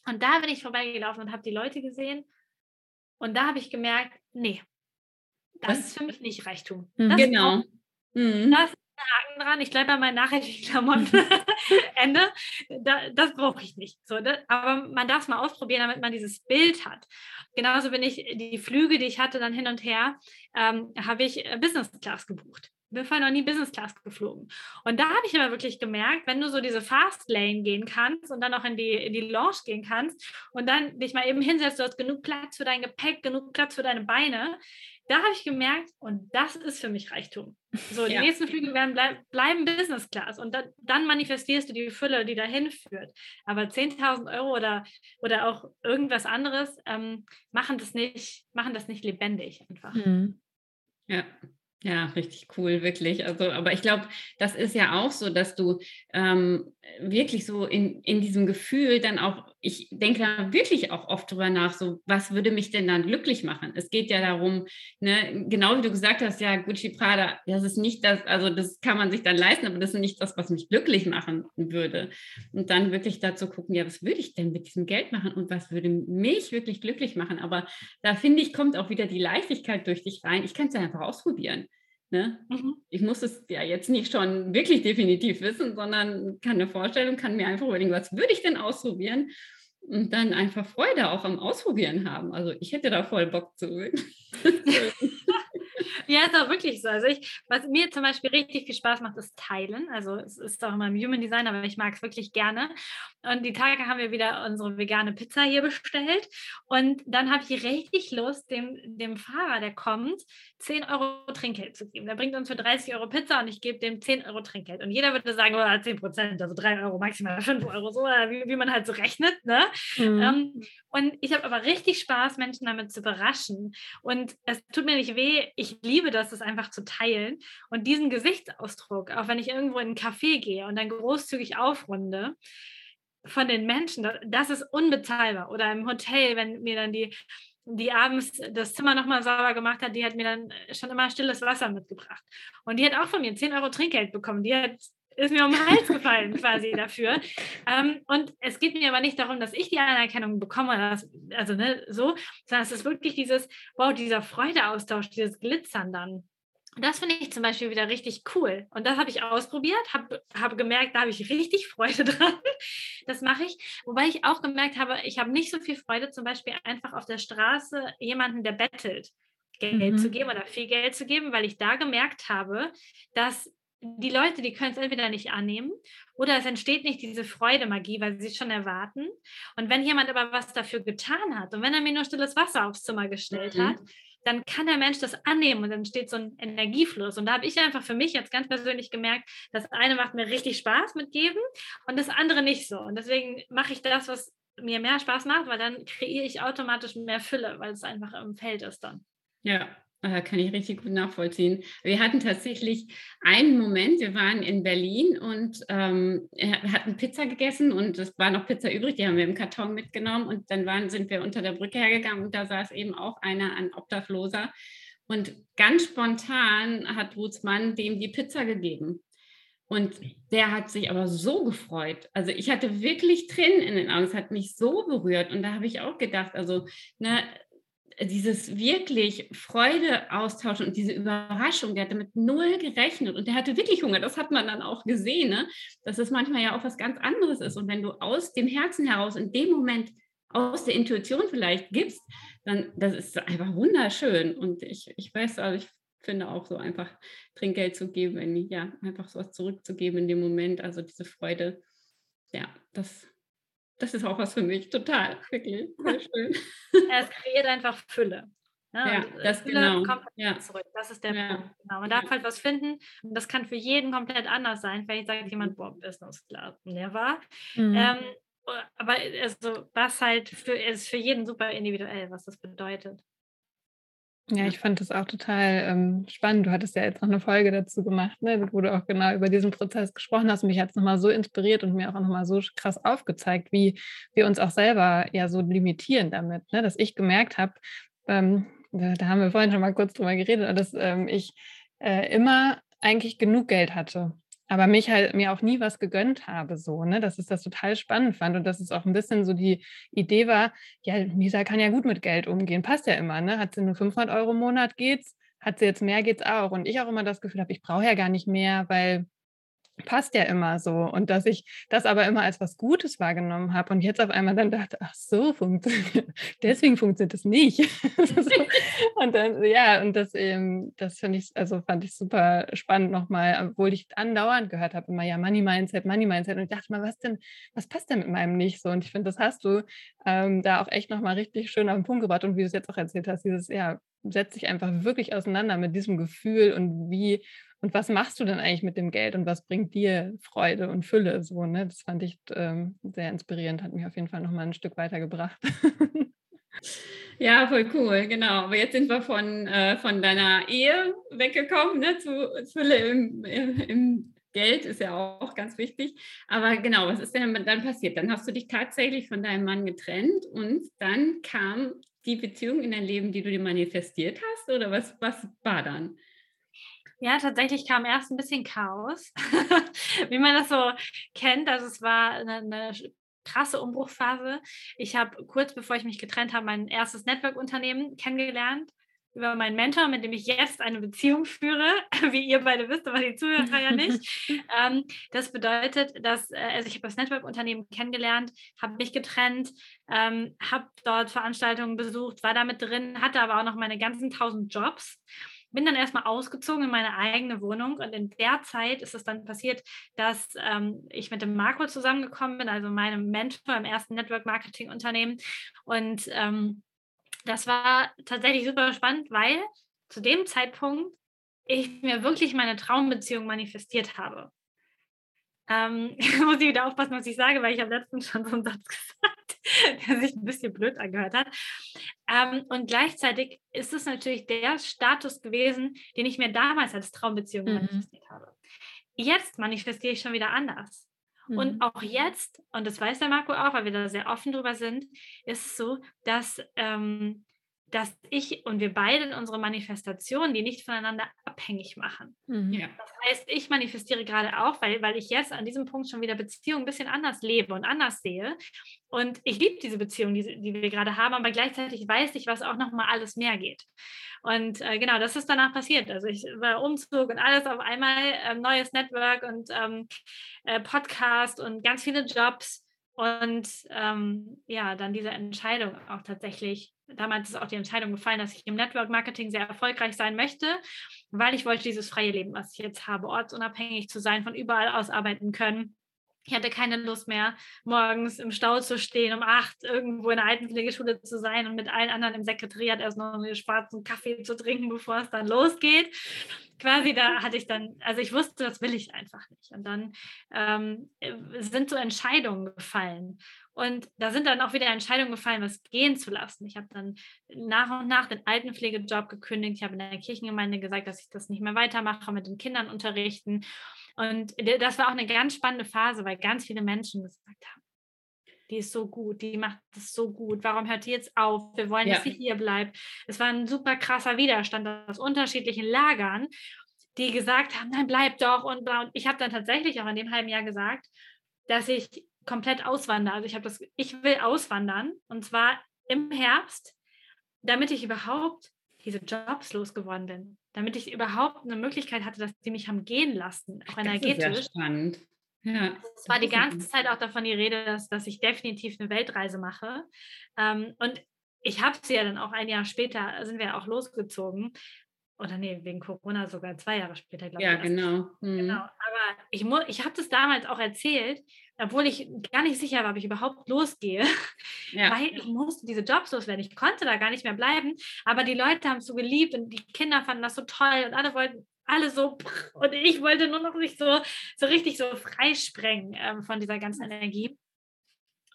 Und da bin ich vorbeigelaufen und habe die Leute gesehen und da habe ich gemerkt, nee, das Was? ist für mich nicht Reichtum. Mhm. genau. Mhm. Das Haken dran, ich bleibe bei meinen nachhaltigen Klamotten. Ende. Da, das brauche ich nicht. So, das, aber man darf es mal ausprobieren, damit man dieses Bild hat. Genauso bin ich, die Flüge, die ich hatte dann hin und her, ähm, habe ich äh, Business Class gebucht. Bin vorher noch nie Business Class geflogen. Und da habe ich aber wirklich gemerkt, wenn du so diese Fast Lane gehen kannst und dann auch in die, in die Lounge gehen kannst und dann dich mal eben hinsetzt, du hast genug Platz für dein Gepäck, genug Platz für deine Beine, da habe ich gemerkt, und das ist für mich Reichtum. So, die ja. nächsten Flüge werden bleib, bleiben Business Class und da, dann manifestierst du die Fülle, die dahin führt. Aber 10.000 Euro oder, oder auch irgendwas anderes ähm, machen, das nicht, machen das nicht lebendig einfach. Mhm. Ja, ja, richtig cool, wirklich. Also, aber ich glaube, das ist ja auch so, dass du ähm, wirklich so in, in diesem Gefühl dann auch, ich denke da wirklich auch oft drüber nach, so, was würde mich denn dann glücklich machen? Es geht ja darum, ne, genau wie du gesagt hast, ja, Gucci Prada, das ist nicht das, also das kann man sich dann leisten, aber das ist nicht das, was mich glücklich machen würde. Und dann wirklich dazu gucken, ja, was würde ich denn mit diesem Geld machen und was würde mich wirklich glücklich machen? Aber da finde ich, kommt auch wieder die Leichtigkeit durch dich rein. Ich kann es ja einfach ausprobieren. Ne? Mhm. Ich muss es ja jetzt nicht schon wirklich definitiv wissen, sondern kann eine Vorstellung, kann mir einfach überlegen, was würde ich denn ausprobieren und dann einfach Freude auch am Ausprobieren haben. Also ich hätte da voll Bock zu. Ja, ist auch wirklich so. Also ich, was mir zum Beispiel richtig viel Spaß macht, ist Teilen. Also es ist auch immer im Human Design, aber ich mag es wirklich gerne. Und die Tage haben wir wieder unsere vegane Pizza hier bestellt. Und dann habe ich richtig Lust, dem, dem Fahrer, der kommt, 10 Euro Trinkgeld zu geben. Der bringt uns für 30 Euro Pizza und ich gebe dem 10 Euro Trinkgeld. Und jeder würde sagen, oh, 10 Prozent, also 3 Euro, maximal 5 Euro, so wie, wie man halt so rechnet. Ne? Mhm. Ähm, und ich habe aber richtig Spaß, Menschen damit zu überraschen. Und es tut mir nicht weh. Ich liebe das, das einfach zu teilen. Und diesen Gesichtsausdruck, auch wenn ich irgendwo in einen Café gehe und dann großzügig aufrunde, von den Menschen, das ist unbezahlbar. Oder im Hotel, wenn mir dann die, die abends das Zimmer nochmal sauber gemacht hat, die hat mir dann schon immer stilles Wasser mitgebracht. Und die hat auch von mir 10 Euro Trinkgeld bekommen. Die hat ist mir um den Hals gefallen quasi dafür. Ähm, und es geht mir aber nicht darum, dass ich die Anerkennung bekomme, das, also ne, so, sondern es ist wirklich dieses, wow, dieser Freudeaustausch, dieses Glitzern dann. Das finde ich zum Beispiel wieder richtig cool. Und das habe ich ausprobiert, habe hab gemerkt, da habe ich richtig Freude dran. das mache ich. Wobei ich auch gemerkt habe, ich habe nicht so viel Freude, zum Beispiel einfach auf der Straße jemanden, der bettelt, Geld mhm. zu geben oder viel Geld zu geben, weil ich da gemerkt habe, dass die Leute, die können es entweder nicht annehmen oder es entsteht nicht diese Freude-Magie, weil sie es schon erwarten. Und wenn jemand aber was dafür getan hat und wenn er mir nur stilles Wasser aufs Zimmer gestellt mhm. hat, dann kann der Mensch das annehmen und dann steht so ein Energiefluss. Und da habe ich einfach für mich jetzt ganz persönlich gemerkt, das eine macht mir richtig Spaß mit Geben und das andere nicht so. Und deswegen mache ich das, was mir mehr Spaß macht, weil dann kreiere ich automatisch mehr Fülle, weil es einfach im Feld ist dann. Ja, kann ich richtig gut nachvollziehen. Wir hatten tatsächlich einen Moment, wir waren in Berlin und ähm, hatten Pizza gegessen und es war noch Pizza übrig, die haben wir im Karton mitgenommen und dann waren, sind wir unter der Brücke hergegangen und da saß eben auch einer, ein Obdachloser und ganz spontan hat Ruths Mann dem die Pizza gegeben. Und der hat sich aber so gefreut. Also ich hatte wirklich Tränen in den Augen. Es hat mich so berührt. Und da habe ich auch gedacht, also ne, dieses wirklich Freude austauschen und diese Überraschung, der hatte mit null gerechnet und der hatte wirklich Hunger, das hat man dann auch gesehen, ne? dass es manchmal ja auch was ganz anderes ist. Und wenn du aus dem Herzen heraus in dem Moment aus der Intuition vielleicht gibst, dann das ist einfach wunderschön. Und ich, ich weiß, also ich finde auch so einfach Trinkgeld zu geben, ja, einfach so was zurückzugeben in dem Moment, also diese Freude, ja, das das ist auch was für mich, total, wirklich, sehr schön. es kreiert einfach Fülle. Ne? Ja, äh, das Fülle genau. kommt halt ja. zurück. Das ist der ja. Punkt. Genau. Man darf halt was finden und das kann für jeden komplett anders sein. Vielleicht sagt jemand, boah, Business Class, never. Mhm. Ähm, aber also, was halt für, ist für jeden super individuell, was das bedeutet. Ja, ich fand das auch total ähm, spannend. Du hattest ja jetzt noch eine Folge dazu gemacht, ne, wo du auch genau über diesen Prozess gesprochen hast. Mich hat es nochmal so inspiriert und mir auch nochmal so krass aufgezeigt, wie wir uns auch selber ja so limitieren damit. Ne, dass ich gemerkt habe, ähm, da, da, haben wir vorhin schon mal kurz drüber geredet, dass ähm, ich äh, immer eigentlich genug Geld hatte aber mich halt mir auch nie was gegönnt habe, so, ne, dass ich das total spannend fand und dass es auch ein bisschen so die Idee war, ja, Lisa kann ja gut mit Geld umgehen, passt ja immer, ne, hat sie nur 500 Euro im Monat geht's, hat sie jetzt mehr geht's auch. Und ich auch immer das Gefühl habe, ich brauche ja gar nicht mehr, weil passt ja immer so. Und dass ich das aber immer als was Gutes wahrgenommen habe und jetzt auf einmal dann dachte, ach so, funktioniert, deswegen funktioniert das nicht. und dann, ja, und das eben, das finde ich, also fand ich super spannend nochmal, obwohl ich andauernd gehört habe, immer ja, Money Mindset, Money Mindset. Und ich dachte mal, was denn, was passt denn mit meinem nicht so? Und ich finde, das hast du ähm, da auch echt nochmal richtig schön auf den Punkt gebracht und wie du es jetzt auch erzählt hast, dieses, ja, setz dich einfach wirklich auseinander mit diesem Gefühl und wie und was machst du denn eigentlich mit dem Geld und was bringt dir Freude und Fülle? So, ne? Das fand ich ähm, sehr inspirierend, hat mich auf jeden Fall nochmal ein Stück weitergebracht. Ja, voll cool, genau. Aber jetzt sind wir von, äh, von deiner Ehe weggekommen, ne, zu Fülle im, im Geld ist ja auch ganz wichtig. Aber genau, was ist denn dann passiert? Dann hast du dich tatsächlich von deinem Mann getrennt und dann kam die Beziehung in dein Leben, die du dir manifestiert hast? Oder was, was war dann? Ja, tatsächlich kam erst ein bisschen Chaos, wie man das so kennt. Also es war eine, eine krasse Umbruchphase. Ich habe kurz bevor ich mich getrennt habe, mein erstes Network-Unternehmen kennengelernt über meinen Mentor, mit dem ich jetzt eine Beziehung führe, wie ihr beide wisst, aber die Zuhörer ja nicht. ähm, das bedeutet, dass, äh, also ich habe das Network-Unternehmen kennengelernt, habe mich getrennt, ähm, habe dort Veranstaltungen besucht, war damit drin, hatte aber auch noch meine ganzen tausend Jobs bin dann erstmal ausgezogen in meine eigene Wohnung und in der Zeit ist es dann passiert, dass ähm, ich mit dem Marco zusammengekommen bin, also meinem Mentor im ersten Network Marketing Unternehmen und ähm, das war tatsächlich super spannend, weil zu dem Zeitpunkt ich mir wirklich meine Traumbeziehung manifestiert habe. Ähm, muss ich wieder aufpassen, was ich sage, weil ich habe letztens schon so einen Satz gesagt, der sich ein bisschen blöd angehört hat. Ähm, und gleichzeitig ist es natürlich der Status gewesen, den ich mir damals als Traumbeziehung mhm. manifestiert habe. Jetzt manifestiere ich schon wieder anders. Mhm. Und auch jetzt, und das weiß der Marco auch, weil wir da sehr offen drüber sind, ist es so, dass ähm, dass ich und wir beide unsere Manifestationen, die nicht voneinander abhängig machen. Mhm. Ja. Das heißt, ich manifestiere gerade auch, weil, weil ich jetzt an diesem Punkt schon wieder Beziehungen ein bisschen anders lebe und anders sehe. Und ich liebe diese Beziehung, die, die wir gerade haben, aber gleichzeitig weiß ich, was auch noch mal alles mehr geht. Und äh, genau, das ist danach passiert. Also ich war Umzug und alles auf einmal, äh, neues Network und ähm, äh, Podcast und ganz viele Jobs Und ähm, ja, dann diese Entscheidung auch tatsächlich, damals ist auch die Entscheidung gefallen, dass ich im Network Marketing sehr erfolgreich sein möchte, weil ich wollte dieses freie Leben, was ich jetzt habe, ortsunabhängig zu sein, von überall aus arbeiten können. Ich hatte keine Lust mehr, morgens im Stau zu stehen, um acht irgendwo in der Altenpflegeschule zu sein und mit allen anderen im Sekretariat erst noch einen schwarzen Kaffee zu trinken, bevor es dann losgeht. Quasi da hatte ich dann, also ich wusste, das will ich einfach nicht. Und dann ähm, sind so Entscheidungen gefallen. Und da sind dann auch wieder Entscheidungen gefallen, was gehen zu lassen. Ich habe dann nach und nach den Altenpflegejob gekündigt. Ich habe in der Kirchengemeinde gesagt, dass ich das nicht mehr weitermache mit den Kindern unterrichten. Und das war auch eine ganz spannende Phase, weil ganz viele Menschen gesagt haben, die ist so gut, die macht das so gut. Warum hört die jetzt auf? Wir wollen, ja. dass sie hier bleibt. Es war ein super krasser Widerstand aus unterschiedlichen Lagern, die gesagt haben, nein, bleib doch. Und, und ich habe dann tatsächlich auch in dem halben Jahr gesagt, dass ich komplett auswandere. Also ich habe das, ich will auswandern und zwar im Herbst, damit ich überhaupt diese Jobs losgeworden bin damit ich überhaupt eine Möglichkeit hatte, dass die mich haben gehen lassen, auch energetisch. Das ist sehr spannend. Ja, es war die ganze Zeit auch davon die Rede, dass, dass ich definitiv eine Weltreise mache. Ähm, und ich habe sie ja dann auch ein Jahr später, sind wir auch losgezogen. Oder nee, wegen Corona sogar zwei Jahre später, glaube ja, ich. Ja, genau. Mhm. Genau. Aber ich, ich habe das damals auch erzählt, obwohl ich gar nicht sicher war, ob ich überhaupt losgehe, ja. weil ich musste diese Jobs loswerden. Ich konnte da gar nicht mehr bleiben, aber die Leute haben es so geliebt und die Kinder fanden das so toll und alle wollten alle so und ich wollte nur noch nicht so, so richtig so freisprengen ähm, von dieser ganzen Energie.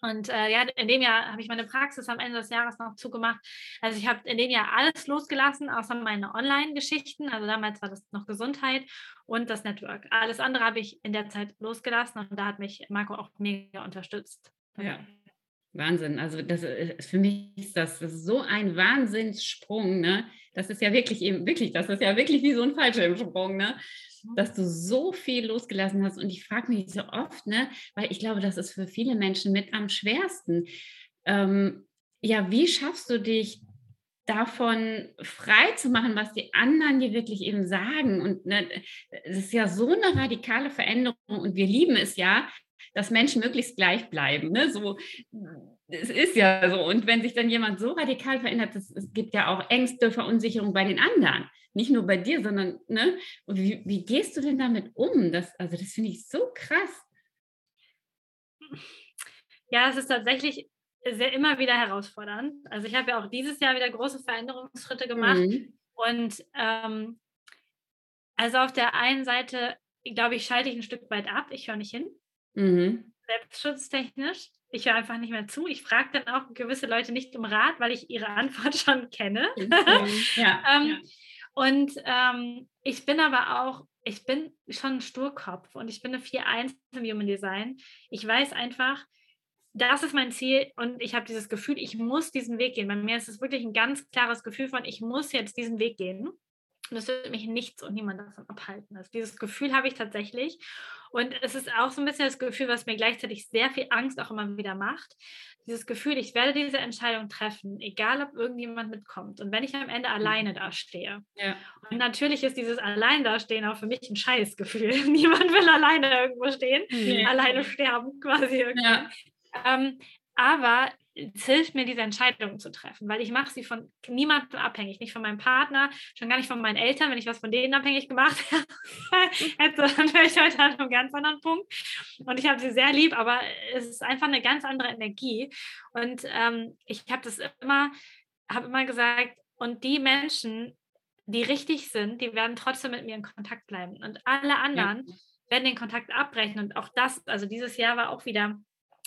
Und äh, ja, in dem Jahr habe ich meine Praxis am Ende des Jahres noch zugemacht. Also ich habe in dem Jahr alles losgelassen, außer meine Online-Geschichten. Also damals war das noch Gesundheit und das Network. Alles andere habe ich in der Zeit losgelassen und da hat mich Marco auch mega unterstützt. Ja. Wahnsinn. Also das ist, für mich ist das, das ist so ein Wahnsinnssprung, ne? Das ist ja wirklich eben, wirklich, das ist ja wirklich wie so ein Fallschirmsprung, ne? Dass du so viel losgelassen hast. Und ich frage mich so oft, ne, weil ich glaube, das ist für viele Menschen mit am schwersten. Ähm, ja, wie schaffst du dich davon frei zu machen, was die anderen dir wirklich eben sagen? Und ne, es ist ja so eine radikale Veränderung und wir lieben es ja, dass Menschen möglichst gleich bleiben. Ne? So, es ist ja so. Und wenn sich dann jemand so radikal verändert, es gibt ja auch Ängste, Verunsicherung bei den anderen nicht nur bei dir, sondern, ne? Und wie, wie gehst du denn damit um? Das, also das finde ich so krass. Ja, es ist tatsächlich sehr immer wieder herausfordernd. Also ich habe ja auch dieses Jahr wieder große Veränderungsschritte gemacht. Mhm. Und ähm, also auf der einen Seite, glaube ich, schalte ich ein Stück weit ab. Ich höre nicht hin. Mhm. Selbstschutztechnisch. Ich höre einfach nicht mehr zu. Ich frage dann auch gewisse Leute nicht um Rat, weil ich ihre Antwort schon kenne. Ja, ähm, ja. Und ähm, ich bin aber auch, ich bin schon ein Sturkopf und ich bin eine 4-1 im Human Design. Ich weiß einfach, das ist mein Ziel und ich habe dieses Gefühl, ich muss diesen Weg gehen. Bei mir ist es wirklich ein ganz klares Gefühl von, ich muss jetzt diesen Weg gehen. Und das wird mich nichts und niemand davon abhalten. Also dieses Gefühl habe ich tatsächlich. Und es ist auch so ein bisschen das Gefühl, was mir gleichzeitig sehr viel Angst auch immer wieder macht dieses Gefühl, ich werde diese Entscheidung treffen, egal ob irgendjemand mitkommt. Und wenn ich am Ende mhm. alleine dastehe. Ja. Und natürlich ist dieses Allein dastehen auch für mich ein Scheißgefühl. Niemand will alleine irgendwo stehen, nee. alleine sterben quasi. Ja. Ähm, aber es hilft mir, diese Entscheidungen zu treffen, weil ich mache sie von niemandem abhängig, nicht von meinem Partner, schon gar nicht von meinen Eltern. Wenn ich was von denen abhängig gemacht hätte, dann wäre ich heute an einem ganz anderen Punkt. Und ich habe sie sehr lieb, aber es ist einfach eine ganz andere Energie. Und ähm, ich habe das immer, habe immer gesagt, und die Menschen, die richtig sind, die werden trotzdem mit mir in Kontakt bleiben. Und alle anderen ja. werden den Kontakt abbrechen. Und auch das, also dieses Jahr war auch wieder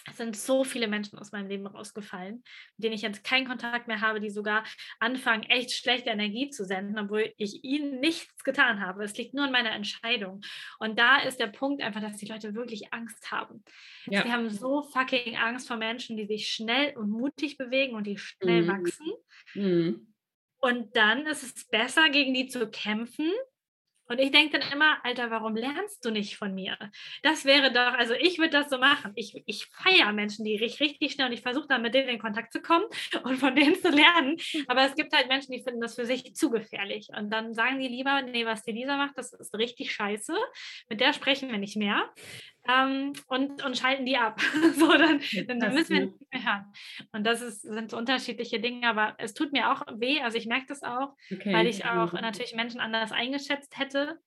es sind so viele Menschen aus meinem Leben rausgefallen, mit denen ich jetzt keinen Kontakt mehr habe, die sogar anfangen, echt schlechte Energie zu senden, obwohl ich ihnen nichts getan habe. Es liegt nur an meiner Entscheidung. Und da ist der Punkt einfach, dass die Leute wirklich Angst haben. Ja. Sie haben so fucking Angst vor Menschen, die sich schnell und mutig bewegen und die schnell mhm. wachsen. Mhm. Und dann ist es besser, gegen die zu kämpfen, und ich denke dann immer, Alter, warum lernst du nicht von mir? Das wäre doch, also ich würde das so machen. Ich, ich feiere Menschen, die richtig, richtig schnell und ich versuche dann mit denen in Kontakt zu kommen und von denen zu lernen. Aber es gibt halt Menschen, die finden das für sich zu gefährlich. Und dann sagen die lieber, nee, was die Lisa macht, das ist richtig scheiße. Mit der sprechen wir nicht mehr. Ähm, und, und schalten die ab. so, dann, dann müssen wir nicht mehr hören. Und das ist, sind so unterschiedliche Dinge, aber es tut mir auch weh. Also ich merke das auch, okay. weil ich auch natürlich Menschen anders eingeschätzt hätte,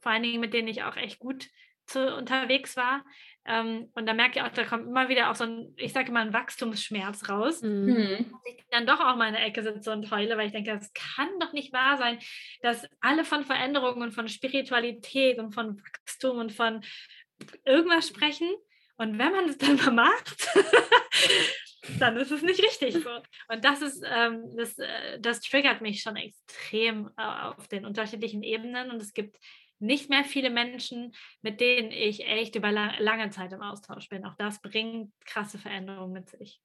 vor allen Dingen mit denen ich auch echt gut zu, unterwegs war. Ähm, und da merke ich auch, da kommt immer wieder auch so ein, ich sage immer, ein Wachstumsschmerz raus. Mhm. Dass ich dann doch auch mal in der Ecke sitze und heule, weil ich denke, das kann doch nicht wahr sein, dass alle von Veränderungen und von Spiritualität und von Wachstum und von irgendwas sprechen. Und wenn man es dann mal macht, dann ist es nicht richtig so. Und das ist, ähm, das, äh, das triggert mich schon extrem äh, auf den unterschiedlichen Ebenen. Und es gibt nicht mehr viele Menschen, mit denen ich echt über lange Zeit im Austausch bin. Auch das bringt krasse Veränderungen mit sich.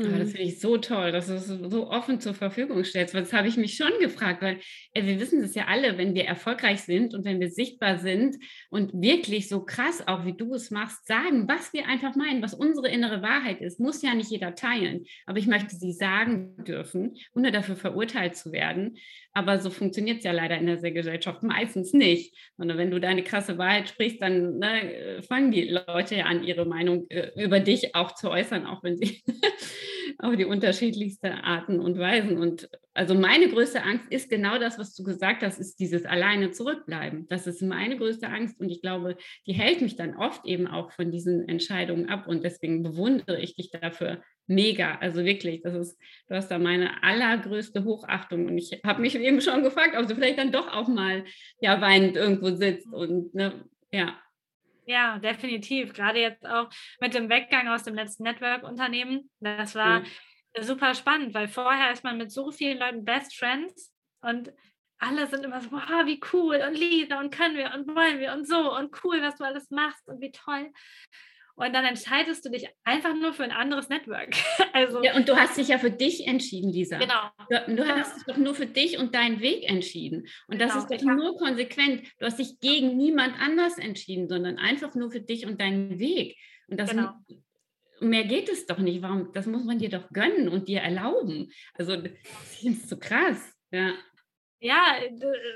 Ja, das mhm. finde ich so toll, dass du es so offen zur Verfügung stellst. Das habe ich mich schon gefragt, weil äh, wir wissen das ja alle, wenn wir erfolgreich sind und wenn wir sichtbar sind und wirklich so krass, auch wie du es machst, sagen, was wir einfach meinen, was unsere innere Wahrheit ist, muss ja nicht jeder teilen. Aber ich möchte sie sagen dürfen, ohne dafür verurteilt zu werden. Aber so funktioniert es ja leider in der Gesellschaft meistens nicht. Sondern wenn du deine krasse Wahrheit sprichst, dann ne, fangen die Leute ja an, ihre Meinung äh, über dich auch zu äußern, auch wenn sie auf die unterschiedlichsten Arten und Weisen. Und also meine größte Angst ist genau das, was du gesagt hast, ist dieses alleine zurückbleiben. Das ist meine größte Angst und ich glaube, die hält mich dann oft eben auch von diesen Entscheidungen ab und deswegen bewundere ich dich dafür mega. Also wirklich, das ist, du hast da meine allergrößte Hochachtung und ich habe mich eben schon gefragt, ob du vielleicht dann doch auch mal ja weinend irgendwo sitzt und ne, ja. Ja, definitiv. Gerade jetzt auch mit dem Weggang aus dem letzten Network-Unternehmen. Das war ja. super spannend, weil vorher ist man mit so vielen Leuten Best Friends und alle sind immer so, wow, wie cool und Lisa und können wir und wollen wir und so und cool, was du alles machst und wie toll und dann entscheidest du dich einfach nur für ein anderes Network. Also, ja, und du hast dich ja für dich entschieden, Lisa. Genau. Du, du hast dich doch nur für dich und deinen Weg entschieden. Und das genau. ist doch nur konsequent. Du hast dich gegen niemand anders entschieden, sondern einfach nur für dich und deinen Weg. Und das genau. mehr geht es doch nicht. Warum? Das muss man dir doch gönnen und dir erlauben. Also das ist so krass. Ja. Ja,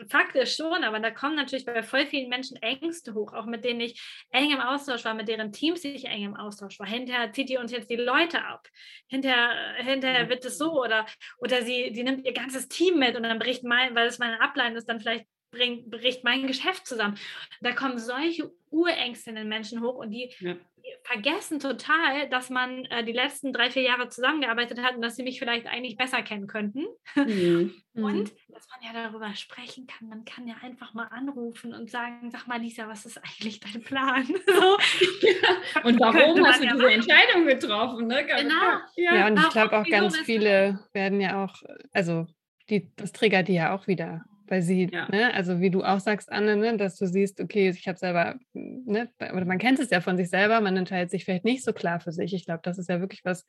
faktisch schon, aber da kommen natürlich bei voll vielen Menschen Ängste hoch, auch mit denen ich eng im Austausch war, mit deren Teams ich eng im Austausch war. Hinterher zieht die uns jetzt die Leute ab. Hinterher, hinterher wird es so oder, oder sie, sie nimmt ihr ganzes Team mit und dann bricht mein, weil es meine Ablein ist, dann vielleicht bringt, bricht mein Geschäft zusammen. Da kommen solche Urängste in den Menschen hoch und die, ja vergessen total, dass man äh, die letzten drei, vier Jahre zusammengearbeitet hat und dass sie mich vielleicht eigentlich besser kennen könnten. Mhm. Und mhm. dass man ja darüber sprechen kann. Man kann ja einfach mal anrufen und sagen, sag mal, Lisa, was ist eigentlich dein Plan? so. ja. Und warum hast du ja diese machen. Entscheidung getroffen? Ne? Genau. Ja, ja und ich glaube auch ganz viele werden ja auch, also die, das triggert die ja auch wieder weil sie, ja. ne, also wie du auch sagst, Anne, ne, dass du siehst, okay, ich habe selber, ne, oder man kennt es ja von sich selber, man entscheidet sich vielleicht nicht so klar für sich. Ich glaube, das ist ja wirklich was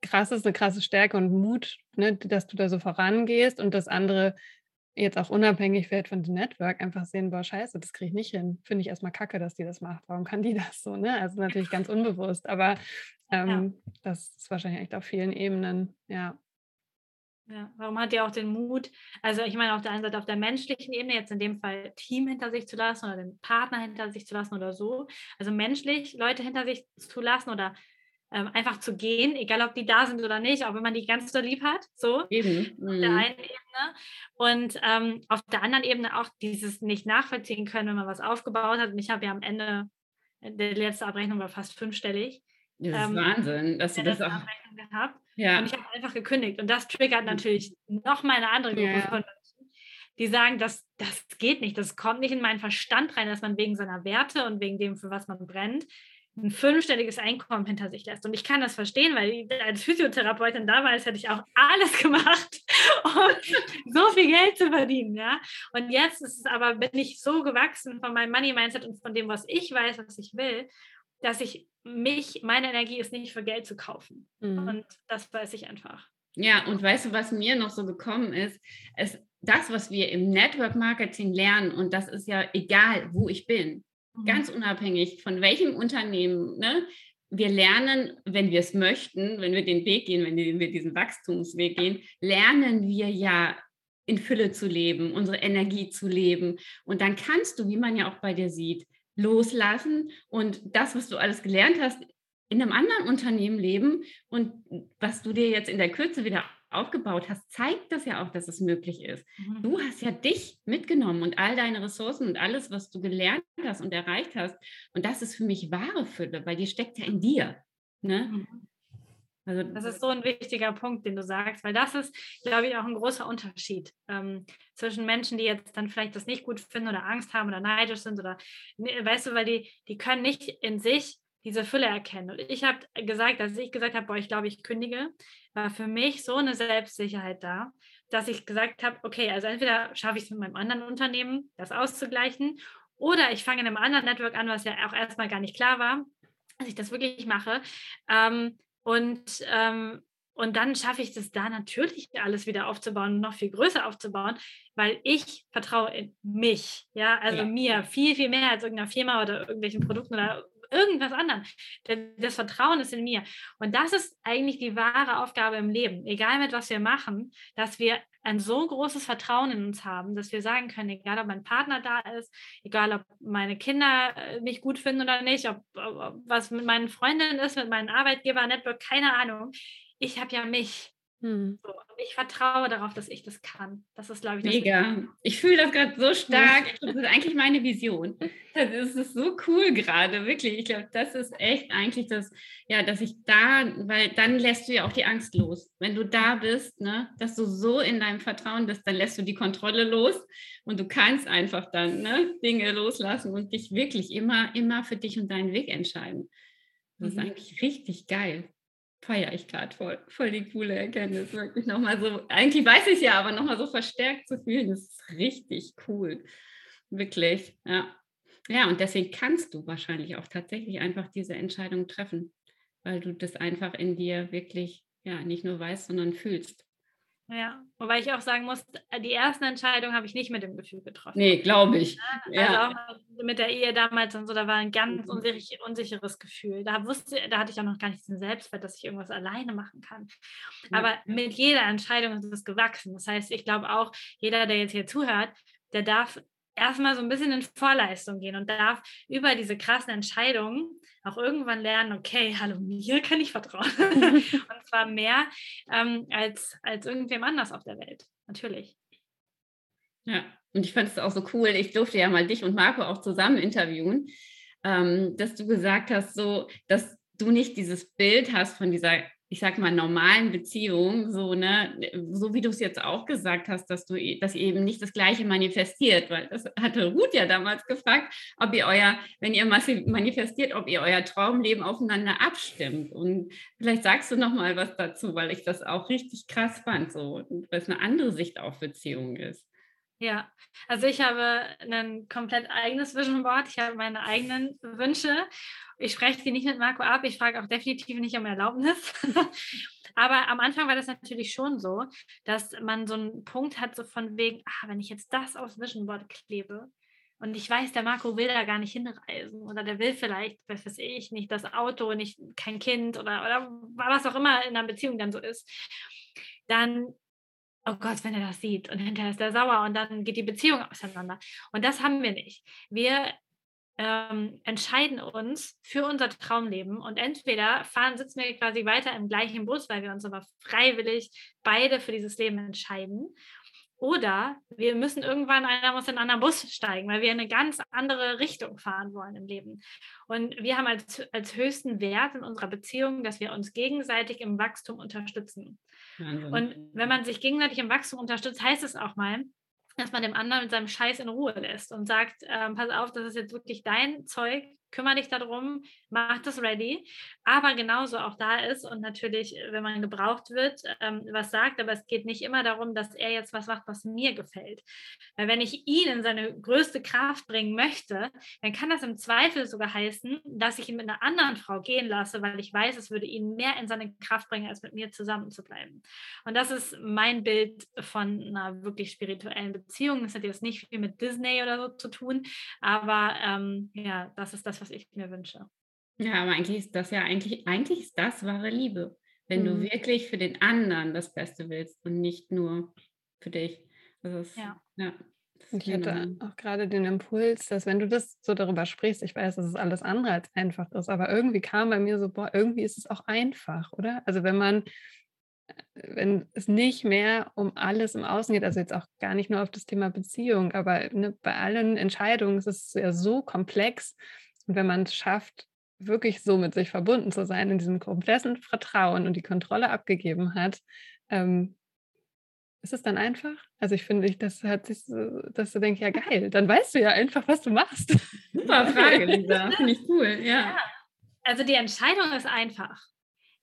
krasses, eine krasse Stärke und Mut, ne, dass du da so vorangehst und das andere jetzt auch unabhängig wird von dem Network einfach sehen, boah, scheiße, das kriege ich nicht hin. Finde ich erstmal kacke, dass die das macht. Warum kann die das so? Ne? Also natürlich ganz unbewusst, aber ähm, ja. das ist wahrscheinlich echt auf vielen Ebenen, ja. Ja, warum hat ihr auch den Mut, also ich meine auf der einen Seite auf der menschlichen Ebene, jetzt in dem Fall Team hinter sich zu lassen oder den Partner hinter sich zu lassen oder so, also menschlich Leute hinter sich zu lassen oder ähm, einfach zu gehen, egal ob die da sind oder nicht, auch wenn man die ganz so lieb hat, so Eben. auf der mhm. einen Ebene und ähm, auf der anderen Ebene auch dieses nicht nachvollziehen können, wenn man was aufgebaut hat und ich habe ja am Ende, der letzte Abrechnung war fast fünfstellig, das ist ähm, Wahnsinn, dass du das auch. Gehabt. Ja. Und ich habe einfach gekündigt. Und das triggert mhm. natürlich nochmal eine andere Gruppe ja. von Menschen, die sagen, das, das geht nicht, das kommt nicht in meinen Verstand rein, dass man wegen seiner Werte und wegen dem, für was man brennt, ein fünfstelliges Einkommen hinter sich lässt. Und ich kann das verstehen, weil ich als Physiotherapeutin damals hätte ich auch alles gemacht, um so viel Geld zu verdienen. Ja? Und jetzt ist es aber, bin ich so gewachsen von meinem Money-Mindset und von dem, was ich weiß, was ich will, dass ich mich, meine Energie ist nicht für Geld zu kaufen. Mhm. Und das weiß ich einfach. Ja, und weißt du, was mir noch so gekommen ist? Es, das, was wir im Network Marketing lernen, und das ist ja egal, wo ich bin, mhm. ganz unabhängig von welchem Unternehmen, ne? wir lernen, wenn wir es möchten, wenn wir den Weg gehen, wenn wir diesen Wachstumsweg gehen, lernen wir ja in Fülle zu leben, unsere Energie zu leben. Und dann kannst du, wie man ja auch bei dir sieht, loslassen und das, was du alles gelernt hast, in einem anderen Unternehmen leben und was du dir jetzt in der Kürze wieder aufgebaut hast, zeigt das ja auch, dass es möglich ist. Mhm. Du hast ja dich mitgenommen und all deine Ressourcen und alles, was du gelernt hast und erreicht hast. Und das ist für mich wahre Fülle, weil die steckt ja in dir. Ne? Mhm. Also, das ist so ein wichtiger Punkt, den du sagst, weil das ist, glaube ich, auch ein großer Unterschied ähm, zwischen Menschen, die jetzt dann vielleicht das nicht gut finden oder Angst haben oder neidisch sind oder, ne, weißt du, weil die, die können nicht in sich diese Fülle erkennen. Und ich habe gesagt, als ich gesagt habe, boah, ich glaube, ich kündige, war für mich so eine Selbstsicherheit da, dass ich gesagt habe, okay, also entweder schaffe ich es mit meinem anderen Unternehmen, das auszugleichen, oder ich fange in einem anderen Network an, was ja auch erstmal gar nicht klar war, dass ich das wirklich mache. Ähm, und, ähm, und dann schaffe ich das da natürlich alles wieder aufzubauen, noch viel größer aufzubauen, weil ich vertraue in mich, ja, also ja. mir viel, viel mehr als irgendeiner Firma oder irgendwelchen Produkten oder irgendwas anderem. Das Vertrauen ist in mir. Und das ist eigentlich die wahre Aufgabe im Leben, egal mit was wir machen, dass wir ein so großes Vertrauen in uns haben, dass wir sagen können, egal ob mein Partner da ist, egal ob meine Kinder äh, mich gut finden oder nicht, ob, ob was mit meinen Freundinnen ist, mit meinem Arbeitgeber, Network, keine Ahnung. Ich habe ja mich. Hm. So, ich vertraue darauf, dass ich das kann. Das ist, glaube ich, mega. Ich fühle das gerade so stark. Das ist eigentlich meine Vision. Das ist so cool gerade, wirklich. Ich glaube, das ist echt eigentlich das, ja, dass ich da, weil dann lässt du ja auch die Angst los. Wenn du da bist, ne, dass du so in deinem Vertrauen bist, dann lässt du die Kontrolle los und du kannst einfach dann ne, Dinge loslassen und dich wirklich immer, immer für dich und deinen Weg entscheiden. Das mhm. ist eigentlich richtig geil feiere ich gerade voll. Voll die coole Erkenntnis. Wirklich nochmal so, eigentlich weiß ich es ja, aber nochmal so verstärkt zu fühlen, das ist richtig cool. Wirklich, ja. Ja, und deswegen kannst du wahrscheinlich auch tatsächlich einfach diese Entscheidung treffen, weil du das einfach in dir wirklich, ja, nicht nur weißt, sondern fühlst. Ja, wobei ich auch sagen muss, die erste Entscheidung habe ich nicht mit dem Gefühl getroffen. Nee, glaube ich. Also ja. auch mit der Ehe damals und so, da war ein ganz unsicher, unsicheres Gefühl. Da wusste, da hatte ich auch noch gar nicht den Selbstwert, dass ich irgendwas alleine machen kann. Aber ja. mit jeder Entscheidung ist es gewachsen. Das heißt, ich glaube auch, jeder, der jetzt hier zuhört, der darf erstmal so ein bisschen in Vorleistung gehen und darf über diese krassen Entscheidungen auch irgendwann lernen, okay, hallo, mir kann ich vertrauen. und zwar mehr ähm, als, als irgendwem anders auf der Welt, natürlich. Ja, und ich fand es auch so cool. Ich durfte ja mal dich und Marco auch zusammen interviewen, ähm, dass du gesagt hast, so, dass du nicht dieses Bild hast von dieser ich sag mal, normalen Beziehung, so, ne, so wie du es jetzt auch gesagt hast, dass du, dass ihr eben nicht das Gleiche manifestiert, weil das hatte Ruth ja damals gefragt, ob ihr euer, wenn ihr manifestiert, ob ihr euer Traumleben aufeinander abstimmt. Und vielleicht sagst du nochmal was dazu, weil ich das auch richtig krass fand, so, weil es eine andere Sicht auf Beziehungen ist. Ja, also ich habe ein komplett eigenes Vision Board. Ich habe meine eigenen Wünsche. Ich spreche die nicht mit Marco ab. Ich frage auch definitiv nicht um Erlaubnis. Aber am Anfang war das natürlich schon so, dass man so einen Punkt hat, so von wegen, ah, wenn ich jetzt das aufs Vision Board klebe, und ich weiß, der Marco will da gar nicht hinreisen oder der will vielleicht, was weiß ich, nicht das Auto, nicht kein Kind oder, oder was auch immer in einer Beziehung dann so ist, dann oh Gott, wenn er das sieht und hinterher ist er sauer und dann geht die Beziehung auseinander. Und das haben wir nicht. Wir ähm, entscheiden uns für unser Traumleben und entweder fahren, sitzen wir quasi weiter im gleichen Bus, weil wir uns aber freiwillig beide für dieses Leben entscheiden oder wir müssen irgendwann, einer muss in einen anderen Bus steigen, weil wir in eine ganz andere Richtung fahren wollen im Leben. Und wir haben als, als höchsten Wert in unserer Beziehung, dass wir uns gegenseitig im Wachstum unterstützen. Wahnsinn. Und wenn man sich gegenseitig im Wachstum unterstützt, heißt es auch mal, dass man dem anderen mit seinem Scheiß in Ruhe lässt und sagt, ähm, pass auf, das ist jetzt wirklich dein Zeug, kümmere dich darum, mach das ready. Aber genauso auch da ist und natürlich, wenn man gebraucht wird, ähm, was sagt, aber es geht nicht immer darum, dass er jetzt was macht, was mir gefällt. Weil wenn ich ihn in seine größte Kraft bringen möchte, dann kann das im Zweifel sogar heißen, dass ich ihn mit einer anderen Frau gehen lasse, weil ich weiß, es würde ihn mehr in seine Kraft bringen, als mit mir zusammen zu bleiben. Und das ist mein Bild von einer wirklich spirituellen Beziehung. Das hat jetzt nicht viel mit Disney oder so zu tun, aber ähm, ja, das ist das, was ich mir wünsche. Ja, aber eigentlich ist das ja eigentlich, eigentlich ist das wahre Liebe. Wenn mhm. du wirklich für den anderen das Beste willst und nicht nur für dich. Das ist, ja. ja. Und ich hatte auch gerade den Impuls, dass wenn du das so darüber sprichst, ich weiß, dass es alles andere als einfach ist, aber irgendwie kam bei mir so, boah, irgendwie ist es auch einfach, oder? Also wenn man, wenn es nicht mehr um alles im Außen geht, also jetzt auch gar nicht nur auf das Thema Beziehung, aber ne, bei allen Entscheidungen ist es ja so komplex. Und wenn man es schafft, wirklich so mit sich verbunden zu sein, in diesem kompletten Vertrauen und die Kontrolle abgegeben hat, ähm, ist es dann einfach? Also ich finde, das hat sich so, dass du denkst, ja geil, dann weißt du ja einfach, was du machst. Super Frage, Lisa. Finde ich cool, ja. ja. Also die Entscheidung ist einfach.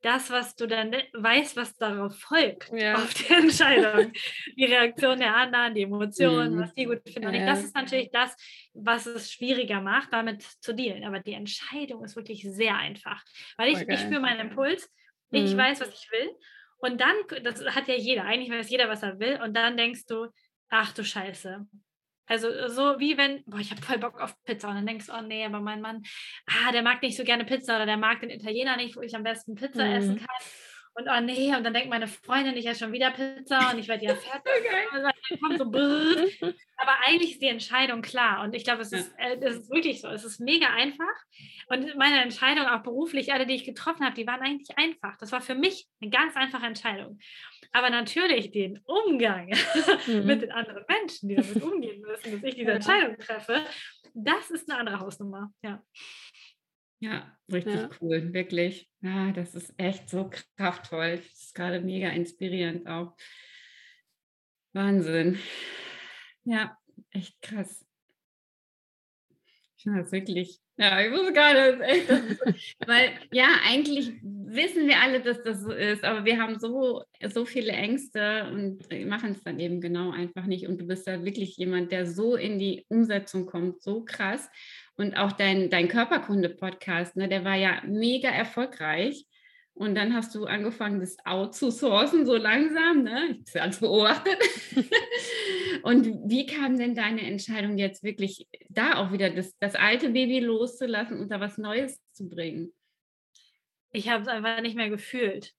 Das, was du dann weißt, was darauf folgt, ja. auf die Entscheidung. Die Reaktion der anderen, die Emotionen, mhm. was die gut finden. Ja. Das ist natürlich das, was es schwieriger macht, damit zu dealen. Aber die Entscheidung ist wirklich sehr einfach. Weil ich, ich spüre meinen Impuls, ich mhm. weiß, was ich will und dann, das hat ja jeder, eigentlich weiß jeder, was er will. Und dann denkst du, ach du Scheiße. Also so wie wenn, boah, ich habe voll Bock auf Pizza und dann denkst du, oh nee, aber mein Mann, ah, der mag nicht so gerne Pizza oder der mag den Italiener nicht, wo ich am besten Pizza mhm. essen kann. Und oh nee, und dann denkt meine Freundin, ich esse schon wieder Pizza und ich werde ja fertig. so Aber eigentlich ist die Entscheidung klar. Und ich glaube, es, ja. äh, es ist wirklich so. Es ist mega einfach. Und meine Entscheidung, auch beruflich, alle, die ich getroffen habe, die waren eigentlich einfach. Das war für mich eine ganz einfache Entscheidung. Aber natürlich den Umgang mhm. mit den anderen Menschen, die damit umgehen müssen, dass ich diese Entscheidung treffe, das ist eine andere Hausnummer. Ja. Ja, richtig ja. cool, wirklich. Ja, das ist echt so kraftvoll. Das ist gerade mega inspirierend auch. Wahnsinn. Ja, echt krass. Ich finde das wirklich, ja, ich muss gerade, echt, weil ja, eigentlich wissen wir alle, dass das so ist, aber wir haben so, so viele Ängste und machen es dann eben genau einfach nicht. Und du bist da wirklich jemand, der so in die Umsetzung kommt, so krass. Und auch dein, dein Körperkunde-Podcast, ne, der war ja mega erfolgreich. Und dann hast du angefangen, das outzusourcen, so langsam, ne? Ich habe es beobachtet. und wie kam denn deine Entscheidung jetzt wirklich, da auch wieder das, das alte Baby loszulassen und da was Neues zu bringen? Ich habe es einfach nicht mehr gefühlt.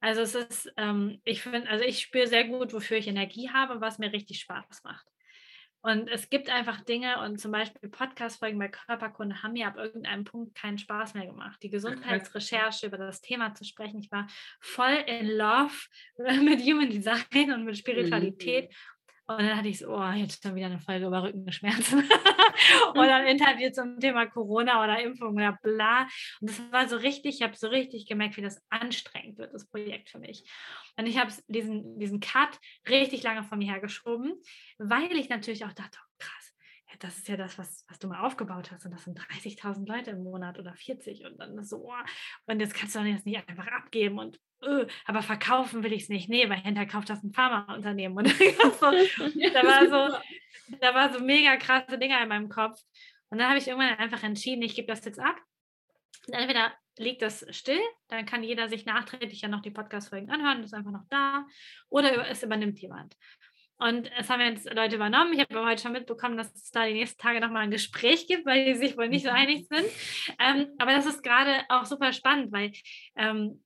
Also es ist, ähm, ich finde, also ich spüre sehr gut, wofür ich Energie habe, was mir richtig Spaß macht. Und es gibt einfach Dinge und zum Beispiel Podcast-Folgen bei Körperkunde haben mir ab irgendeinem Punkt keinen Spaß mehr gemacht. Die Gesundheitsrecherche über das Thema zu sprechen. Ich war voll in love mit Human Design und mit Spiritualität. Und dann hatte ich so, oh, jetzt schon wieder eine Folge über Rückenschmerzen. oder ein Interview zum Thema Corona oder Impfung oder bla. Und das war so richtig, ich habe so richtig gemerkt, wie das anstrengend wird, das Projekt für mich. Und ich habe diesen, diesen Cut richtig lange von mir hergeschoben, weil ich natürlich auch dachte, oh, krass, das ist ja das, was, was du mal aufgebaut hast. Und das sind 30.000 Leute im Monat oder 40. Und dann so, oh, und jetzt kannst du jetzt nicht einfach abgeben und öh, aber verkaufen will ich es nicht. Nee, weil hinterher kauft das ein Pharmaunternehmen. Und so, da, war so, da war so mega krasse Dinge in meinem Kopf. Und dann habe ich irgendwann einfach entschieden, ich gebe das jetzt ab. Und entweder liegt das still, dann kann jeder sich nachträglich ja noch die Podcast-Folgen anhören, das ist einfach noch da, oder es übernimmt jemand. Und es haben jetzt Leute übernommen. Ich habe heute schon mitbekommen, dass es da die nächsten Tage nochmal ein Gespräch gibt, weil die sich wohl nicht so einig sind. Ähm, aber das ist gerade auch super spannend, weil ähm,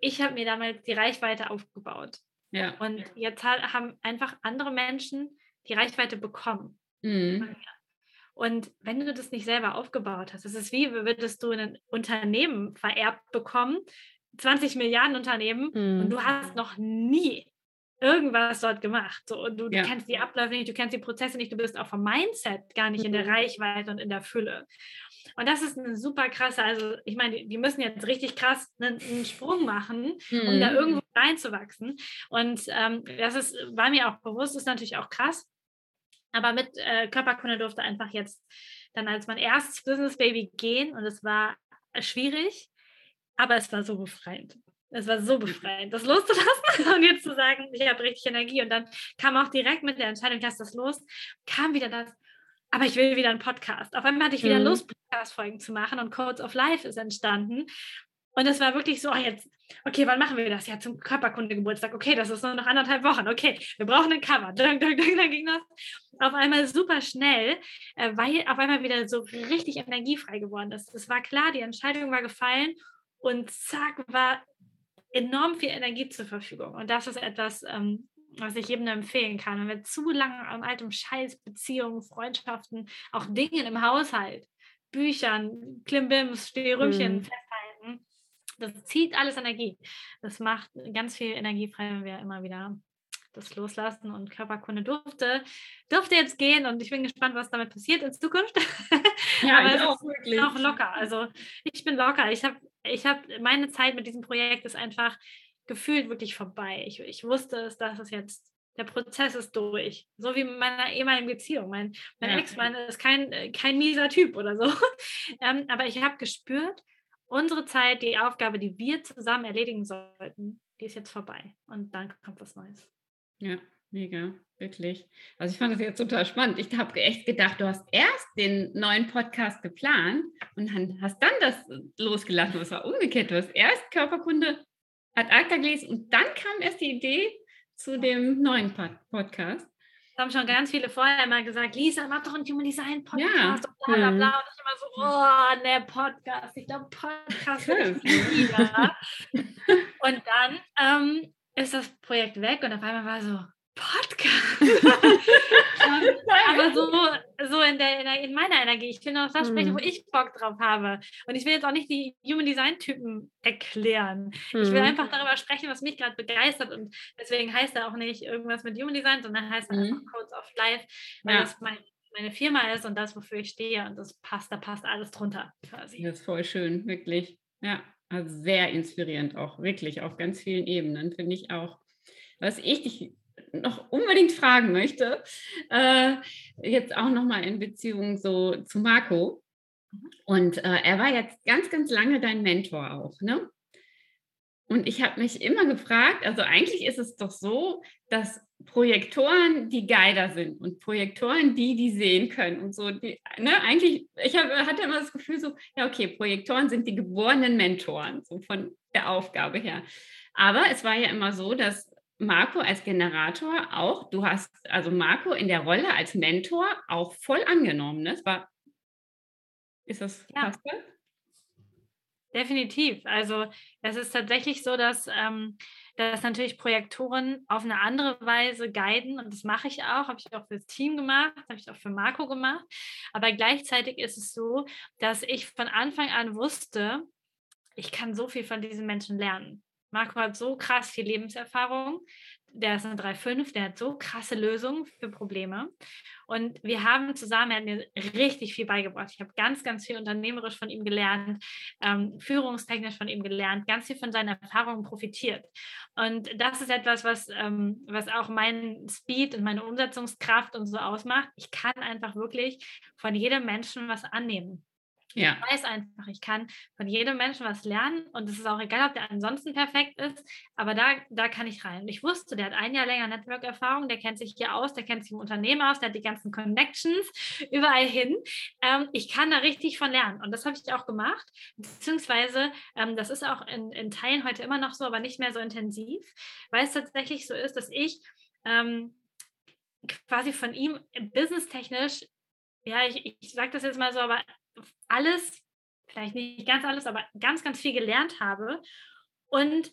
ich habe mir damals die Reichweite aufgebaut. Ja. Und jetzt haben einfach andere Menschen die Reichweite bekommen. Mhm. Und wenn du das nicht selber aufgebaut hast, es ist wie, würdest du ein Unternehmen vererbt bekommen, 20 Milliarden Unternehmen, mhm. und du hast noch nie irgendwas dort gemacht. So, und du, ja. du, kennst die Abläufe nicht, du kennst die Prozesse nicht, du bist auch vom Mindset gar nicht in der mhm. Reichweite und in der Fülle. Und das ist eine super krasse, also ich meine, die müssen jetzt richtig krass einen, einen Sprung machen, mhm. um da mhm. irgendwo reinzuwachsen. Und ähm, das ist, war mir auch bewusst, ist natürlich auch krass. Aber mit äh, Körperkunde durfte einfach jetzt dann als mein erstes Business Baby gehen und es war schwierig, aber es war so befreiend. Es war so befreiend, das loszulassen und jetzt zu sagen, ich habe richtig Energie. Und dann kam auch direkt mit der Entscheidung, ich lasse das los, kam wieder das, aber ich will wieder einen Podcast. Auf einmal hatte ich wieder mhm. Lust, Podcast-Folgen zu machen und Codes of Life ist entstanden. Und es war wirklich so, oh, jetzt, okay, wann machen wir das? Ja, zum Körperkunde-Geburtstag. Okay, das ist nur noch anderthalb Wochen. Okay, wir brauchen ein Cover. Dann, dann, dann, dann ging das auf einmal super schnell, äh, weil auf einmal wieder so richtig energiefrei geworden ist. Es war klar, die Entscheidung war gefallen und zack, war enorm viel Energie zur Verfügung. Und das ist etwas, ähm, was ich jedem nur empfehlen kann. Wenn wir zu lange an altem Scheiß, Beziehungen, Freundschaften, auch Dingen im Haushalt, Büchern, Klimbims, Stehrümchen mhm. festhalten, das zieht alles Energie. Das macht ganz viel Energie frei, wenn wir immer wieder das loslassen und Körperkunde durfte, durfte jetzt gehen und ich bin gespannt, was damit passiert in Zukunft. Ja, Aber ich auch wirklich. Auch locker. Also ich bin locker. Ich habe ich hab, meine Zeit mit diesem Projekt ist einfach gefühlt wirklich vorbei. Ich, ich wusste es, dass es jetzt der Prozess ist durch. So wie mit meiner ehemaligen Beziehung. Mein, mein ja. Ex-Mann ist kein, kein mieser Typ oder so. ähm, aber ich habe gespürt, unsere Zeit, die Aufgabe, die wir zusammen erledigen sollten, die ist jetzt vorbei. Und dann kommt was Neues. Ja, mega, wirklich. Also ich fand das jetzt total spannend. Ich habe echt gedacht, du hast erst den neuen Podcast geplant und hast dann das losgelassen. Es war umgekehrt. Du hast erst Körperkunde ad acta gelesen und dann kam erst die Idee zu dem neuen Pod Podcast. Das haben schon ganz viele vorher immer gesagt, Lisa, mach doch einen Human Design Podcast ja. und bla bla bla. Und ich immer so, oh, ne, Podcast. Ich glaube, Podcast ist wieder. und dann ähm, ist das Projekt weg und auf einmal war so, Podcast. ähm, aber so, so in, der, in, meiner Energie. Ich will noch das sprechen, mhm. wo ich Bock drauf habe. Und ich will jetzt auch nicht die Human Design Typen erklären. Mhm. Ich will mhm. einfach darüber sprechen, was mich gerade begeistert. Und deswegen heißt er auch nicht irgendwas mit Human Design, sondern heißt er mhm. einfach Codes of Life, weil ja. das mein, meine Firma ist und das, wofür ich stehe. Und das passt, da passt alles drunter quasi. Das ist voll schön, wirklich. Ja. Also sehr inspirierend auch, wirklich auf ganz vielen Ebenen, finde ich auch. Was ich dich noch unbedingt fragen möchte, äh, jetzt auch nochmal in Beziehung so zu Marco. Mhm. Und äh, er war jetzt ganz, ganz lange dein Mentor auch, ne? Und ich habe mich immer gefragt, also eigentlich ist es doch so, dass Projektoren die Guider sind und Projektoren die, die sehen können und so. Die, ne, eigentlich, ich hab, hatte immer das Gefühl so, ja, okay, Projektoren sind die geborenen Mentoren, so von der Aufgabe her. Aber es war ja immer so, dass Marco als Generator auch, du hast also Marco in der Rolle als Mentor auch voll angenommen. Ne? Das war, ist das ja. Definitiv. Also es ist tatsächlich so, dass, ähm, dass natürlich Projektoren auf eine andere Weise guiden und das mache ich auch, habe ich auch für das Team gemacht, habe ich auch für Marco gemacht. Aber gleichzeitig ist es so, dass ich von Anfang an wusste, ich kann so viel von diesen Menschen lernen. Marco hat so krass viel Lebenserfahrung. Der ist eine 3,5, der hat so krasse Lösungen für Probleme. Und wir haben zusammen, er hat mir richtig viel beigebracht. Ich habe ganz, ganz viel unternehmerisch von ihm gelernt, ähm, führungstechnisch von ihm gelernt, ganz viel von seinen Erfahrungen profitiert. Und das ist etwas, was, ähm, was auch meinen Speed und meine Umsetzungskraft und so ausmacht. Ich kann einfach wirklich von jedem Menschen was annehmen. Ja. Ich weiß einfach, ich kann von jedem Menschen was lernen und es ist auch egal, ob der ansonsten perfekt ist, aber da, da kann ich rein. Und ich wusste, der hat ein Jahr länger Network-Erfahrung, der kennt sich hier aus, der kennt sich im Unternehmen aus, der hat die ganzen Connections überall hin. Ähm, ich kann da richtig von lernen und das habe ich auch gemacht, beziehungsweise ähm, das ist auch in, in Teilen heute immer noch so, aber nicht mehr so intensiv, weil es tatsächlich so ist, dass ich ähm, quasi von ihm businesstechnisch ja, ich, ich sage das jetzt mal so, aber alles, vielleicht nicht ganz alles, aber ganz, ganz viel gelernt habe. Und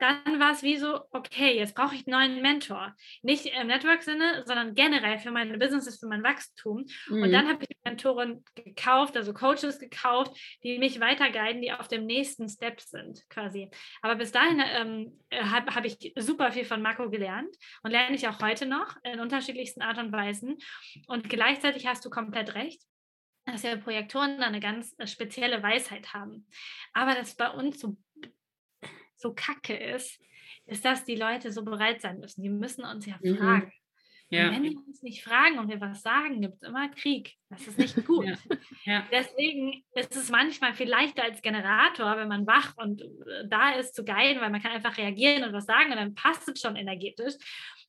dann war es wie so, okay, jetzt brauche ich einen neuen Mentor. Nicht im Network-Sinne, sondern generell für meine Businesses, für mein Wachstum. Mhm. Und dann habe ich Mentoren gekauft, also Coaches gekauft, die mich weiterguiden, die auf dem nächsten Step sind, quasi. Aber bis dahin ähm, habe hab ich super viel von Marco gelernt und lerne ich auch heute noch in unterschiedlichsten Art und Weisen. Und gleichzeitig hast du komplett recht dass ja Projektoren eine ganz äh, spezielle Weisheit haben. Aber dass bei uns so, so kacke ist, ist, dass die Leute so bereit sein müssen. Die müssen uns ja mhm. fragen. Ja. wenn die uns nicht fragen und wir was sagen, gibt es immer Krieg. Das ist nicht gut. Ja. Ja. Deswegen ist es manchmal viel leichter als Generator, wenn man wach und äh, da ist, zu guiden, weil man kann einfach reagieren und was sagen und dann passt es schon energetisch.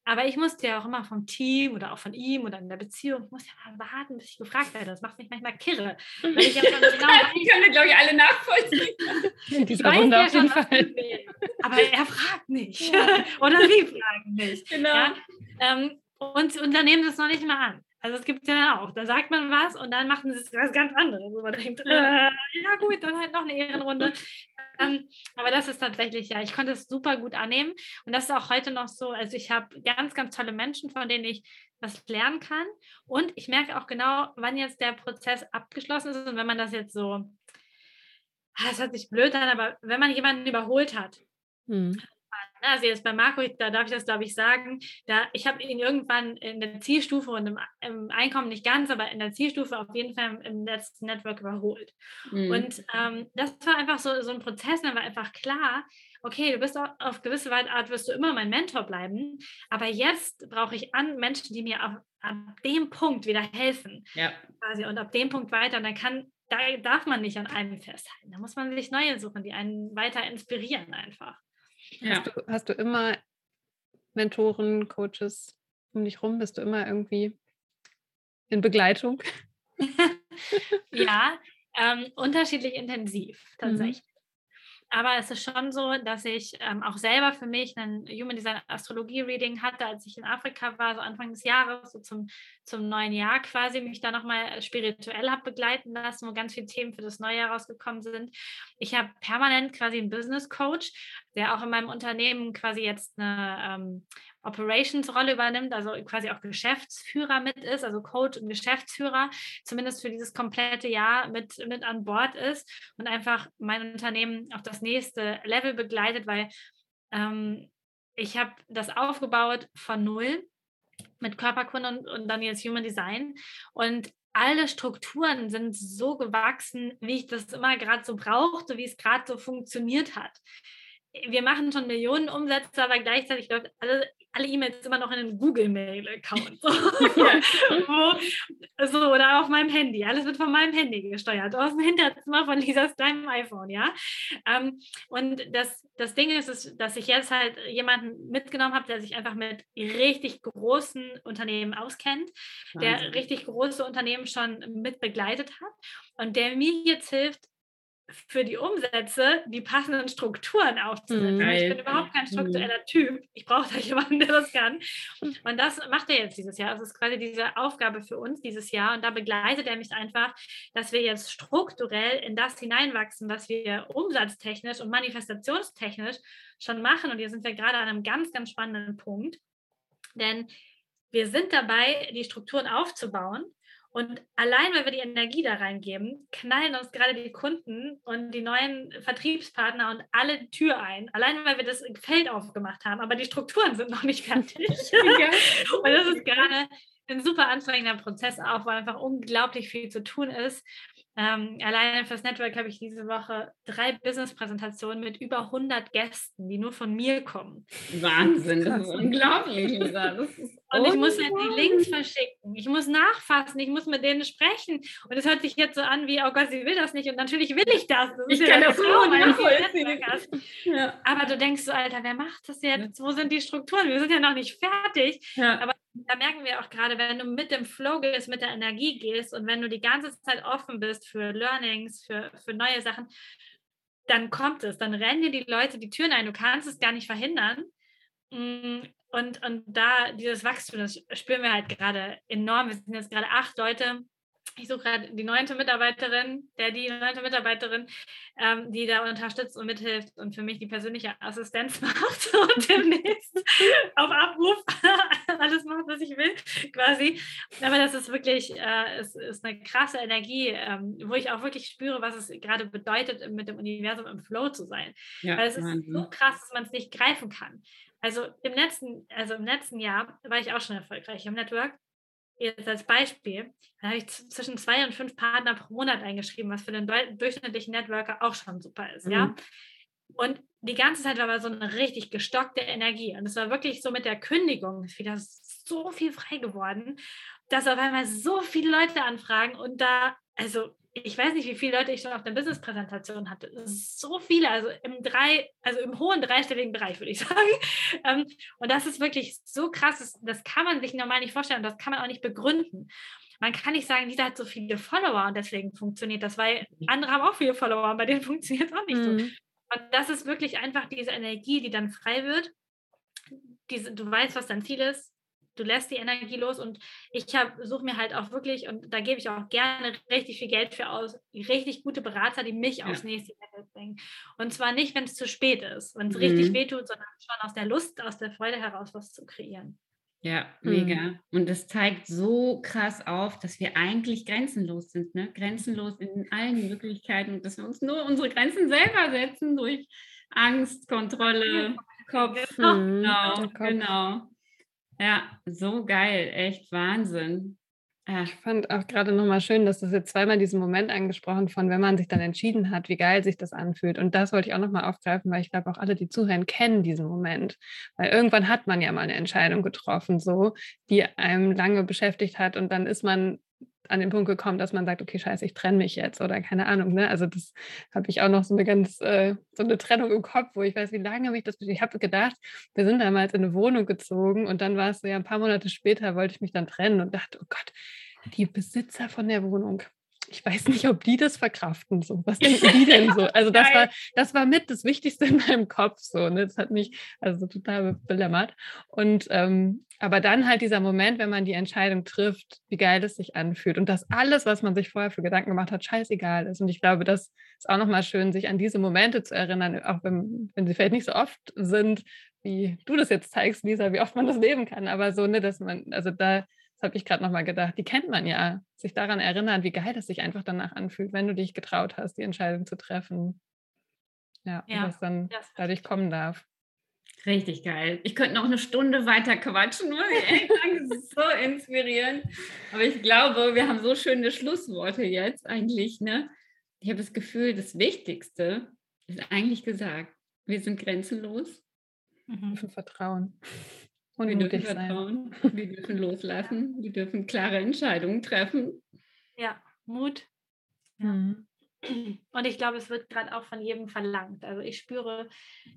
Aber ich musste ja auch immer vom Team oder auch von ihm oder in der Beziehung, ich muss ja mal warten, bis ich gefragt werde. Das macht mich manchmal kirre. Weil ich ja schon genau die können, glaube ich, alle nachvollziehen. Dieser Runde auf jeden Fall. Aber er fragt nicht. Ja. oder sie fragen nicht. Genau. Ja? Ähm, und Unternehmen das noch nicht mal an. Also es gibt ja auch, da sagt man was und dann machen sie was ganz anderes. Wo man denkt, äh, ja gut, dann halt noch eine Ehrenrunde. ähm, aber das ist tatsächlich, ja, ich konnte es super gut annehmen. Und das ist auch heute noch so. Also ich habe ganz, ganz tolle Menschen, von denen ich was lernen kann. Und ich merke auch genau, wann jetzt der Prozess abgeschlossen ist und wenn man das jetzt so, ah, das hört sich blöd an, aber wenn man jemanden überholt hat, hm. Also jetzt bei Marco, da darf ich das, glaube ich, sagen. Da, ich habe ihn irgendwann in der Zielstufe und im, im, Einkommen nicht ganz, aber in der Zielstufe auf jeden Fall im, letzten Network überholt. Mhm. Und ähm, das war einfach so, so ein Prozess, da war einfach klar, okay, du bist auf, auf gewisse Art wirst du immer mein Mentor bleiben, aber jetzt brauche ich an Menschen, die mir auf, ab dem Punkt wieder helfen. Ja. Quasi, und ab dem Punkt weiter. Und dann kann, da darf man nicht an einem festhalten. Da muss man sich neue suchen, die einen weiter inspirieren einfach. Ja. Hast, du, hast du immer Mentoren, Coaches um dich rum? Bist du immer irgendwie in Begleitung? ja, ähm, unterschiedlich intensiv mhm. tatsächlich. Aber es ist schon so, dass ich ähm, auch selber für mich ein Human Design Astrologie Reading hatte, als ich in Afrika war, so Anfang des Jahres, so zum, zum neuen Jahr quasi, mich da nochmal spirituell habe begleiten lassen, wo ganz viele Themen für das neue Jahr rausgekommen sind. Ich habe permanent quasi einen Business Coach, der auch in meinem Unternehmen quasi jetzt eine ähm, Operations-Rolle übernimmt, also quasi auch Geschäftsführer mit ist, also Coach und Geschäftsführer, zumindest für dieses komplette Jahr mit, mit an Bord ist und einfach mein Unternehmen auf das nächste Level begleitet, weil ähm, ich habe das aufgebaut von null mit Körperkunde und, und dann jetzt Human Design und alle Strukturen sind so gewachsen, wie ich das immer gerade so brauchte, wie es gerade so funktioniert hat wir machen schon Millionen Umsätze, aber gleichzeitig läuft alle alle E-Mails immer noch in einem Google-Mail-Account. So. so, oder auf meinem Handy. Alles wird von meinem Handy gesteuert, aus dem Hinterzimmer von Lisas kleinem iPhone, ja. Ähm, und das, das Ding ist, ist, dass ich jetzt halt jemanden mitgenommen habe, der sich einfach mit richtig großen Unternehmen auskennt, Wahnsinn. der richtig große Unternehmen schon mit begleitet hat und der mir jetzt hilft, für die Umsätze die passenden Strukturen aufzusetzen. Mhm. Ich bin überhaupt kein struktureller mhm. Typ. Ich brauche da jemanden, der das kann. Und das macht er jetzt dieses Jahr. Das ist quasi diese Aufgabe für uns dieses Jahr. Und da begleitet er mich einfach, dass wir jetzt strukturell in das hineinwachsen, was wir umsatztechnisch und manifestationstechnisch schon machen. Und hier sind wir gerade an einem ganz, ganz spannenden Punkt. Denn wir sind dabei, die Strukturen aufzubauen. Und allein, weil wir die Energie da reingeben, knallen uns gerade die Kunden und die neuen Vertriebspartner und alle die Tür ein. Allein, weil wir das Feld aufgemacht haben, aber die Strukturen sind noch nicht fertig. und das ist gerade ein super anstrengender Prozess auch, weil einfach unglaublich viel zu tun ist. Ähm, alleine fürs Network habe ich diese Woche drei Business-Präsentationen mit über 100 Gästen, die nur von mir kommen. Wahnsinn, das ist unglaublich, Lisa. Das ist und ich muss halt die Links verschicken. Ich muss nachfassen. Ich muss mit denen sprechen. Und es hört sich jetzt so an wie, oh Gott, sie will das nicht. Und natürlich will ich das. das ich kann das so nachvollziehen. Ja. Aber du denkst so, Alter, wer macht das jetzt? Wo sind die Strukturen? Wir sind ja noch nicht fertig. Ja. Aber da merken wir auch gerade, wenn du mit dem Flow gehst, mit der Energie gehst und wenn du die ganze Zeit offen bist für Learnings, für, für neue Sachen, dann kommt es. Dann rennen dir die Leute die Türen ein. Du kannst es gar nicht verhindern. Und, und da dieses Wachstum, das spüren wir halt gerade enorm. Wir sind jetzt gerade acht Leute. Ich suche gerade die neunte Mitarbeiterin, der die neunte Mitarbeiterin, ähm, die da unterstützt und mithilft und für mich die persönliche Assistenz macht und demnächst auf Abruf alles macht, was ich will, quasi. Aber das ist wirklich, äh, es ist eine krasse Energie, ähm, wo ich auch wirklich spüre, was es gerade bedeutet, mit dem Universum im Flow zu sein. Ja, Weil es ist so krass, dass man es nicht greifen kann. Also im letzten, also im letzten Jahr war ich auch schon erfolgreich im Network. Jetzt als Beispiel, da habe ich zwischen zwei und fünf Partner pro Monat eingeschrieben, was für den durchschnittlichen Networker auch schon super ist, mhm. ja. Und die ganze Zeit war aber so eine richtig gestockte Energie. Und es war wirklich so mit der Kündigung ist wieder so viel frei geworden, dass auf einmal so viele Leute anfragen und da, also ich weiß nicht, wie viele Leute ich schon auf der Business-Präsentation hatte. So viele, also im drei, also im hohen dreistelligen Bereich, würde ich sagen. Ähm, und das ist wirklich so krass, das kann man sich normal nicht vorstellen und das kann man auch nicht begründen. Man kann nicht sagen, dieser hat so viele Follower und deswegen funktioniert das, weil andere haben auch viele Follower und bei denen funktioniert es auch nicht mhm. so. Und das ist wirklich einfach diese Energie, die dann frei wird. Diese, du weißt, was dein Ziel ist, du lässt die Energie los und ich suche mir halt auch wirklich, und da gebe ich auch gerne richtig viel Geld für aus, richtig gute Berater, die mich ja. aufs nächste Level bringen. Und zwar nicht, wenn es zu spät ist, wenn es mhm. richtig wehtut, sondern schon aus der Lust, aus der Freude heraus was zu kreieren. Ja, mega. Mhm. Und es zeigt so krass auf, dass wir eigentlich grenzenlos sind, ne? Grenzenlos in allen Möglichkeiten und dass wir uns nur unsere Grenzen selber setzen durch Angst, Kontrolle, Kopf. Mhm. Genau, Kopf. genau. Ja, so geil, echt Wahnsinn. Ja. Ich fand auch gerade nochmal schön, dass das jetzt zweimal diesen Moment angesprochen von, wenn man sich dann entschieden hat, wie geil sich das anfühlt. Und das wollte ich auch nochmal aufgreifen, weil ich glaube, auch alle, die zuhören, kennen diesen Moment. Weil irgendwann hat man ja mal eine Entscheidung getroffen, so, die einem lange beschäftigt hat. Und dann ist man an den Punkt gekommen, dass man sagt, okay, scheiße, ich trenne mich jetzt oder keine Ahnung. Ne? Also das habe ich auch noch so eine ganz, äh, so eine Trennung im Kopf, wo ich weiß, wie lange mich das, ich habe gedacht, wir sind damals in eine Wohnung gezogen und dann war es so, ja, ein paar Monate später wollte ich mich dann trennen und dachte, oh Gott, die Besitzer von der Wohnung, ich weiß nicht, ob die das verkraften. So. Was denken die denn so? Also das war, das war mit das Wichtigste in meinem Kopf. So, ne? Das hat mich also total belämmert. Und ähm, aber dann halt dieser Moment, wenn man die Entscheidung trifft, wie geil es sich anfühlt und dass alles, was man sich vorher für Gedanken gemacht hat, scheißegal ist. Und ich glaube, das ist auch nochmal schön, sich an diese Momente zu erinnern, auch wenn, wenn sie vielleicht nicht so oft sind, wie du das jetzt zeigst, Lisa, wie oft man das leben kann. Aber so, ne, dass man, also da das habe ich gerade nochmal gedacht, die kennt man ja. Sich daran erinnern, wie geil es sich einfach danach anfühlt, wenn du dich getraut hast, die Entscheidung zu treffen. Ja, ja. was dann das dadurch kommen darf. Richtig geil. Ich könnte noch eine Stunde weiter quatschen, muss ich echt sagen. Das ist so inspirierend. Aber ich glaube, wir haben so schöne Schlussworte jetzt eigentlich. Ne? Ich habe das Gefühl, das Wichtigste ist eigentlich gesagt. Wir sind grenzenlos. Mhm. Vertrauen. Und wir dürfen vertrauen, sein. wir dürfen loslassen, wir dürfen klare Entscheidungen treffen. Ja, Mut. Ja. Mhm. Und ich glaube, es wird gerade auch von jedem verlangt. Also ich spüre,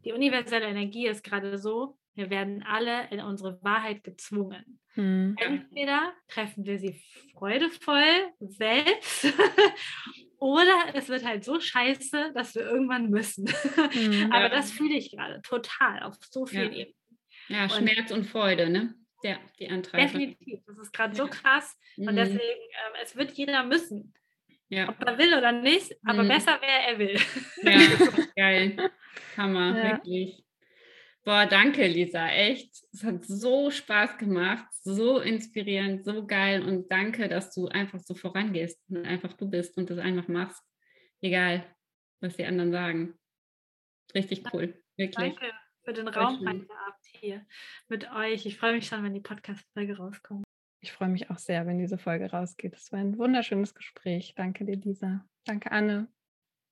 die universelle Energie ist gerade so, wir werden alle in unsere Wahrheit gezwungen. Mhm. Entweder treffen wir sie freudevoll selbst oder es wird halt so scheiße, dass wir irgendwann müssen. Mhm. Aber das fühle ich gerade total auf so vielen ja. Ebenen. Ja, Schmerz und, und Freude, ne? Ja, die Antreiber. Definitiv. Das ist gerade so krass. Und mhm. deswegen, äh, es wird jeder müssen. Ja. Ob er will oder nicht, aber mhm. besser wäre, er will. Ja, geil. Hammer, ja. wirklich. Boah, danke, Lisa. Echt. Es hat so Spaß gemacht, so inspirierend, so geil. Und danke, dass du einfach so vorangehst und einfach du bist und das einfach machst. Egal, was die anderen sagen. Richtig cool. Wirklich. Danke für den Raum heute Abend hier mit euch. Ich freue mich schon, wenn die Podcast-Folge rauskommt. Ich freue mich auch sehr, wenn diese Folge rausgeht. Es war ein wunderschönes Gespräch. Danke dir, Lisa. Danke, Anne.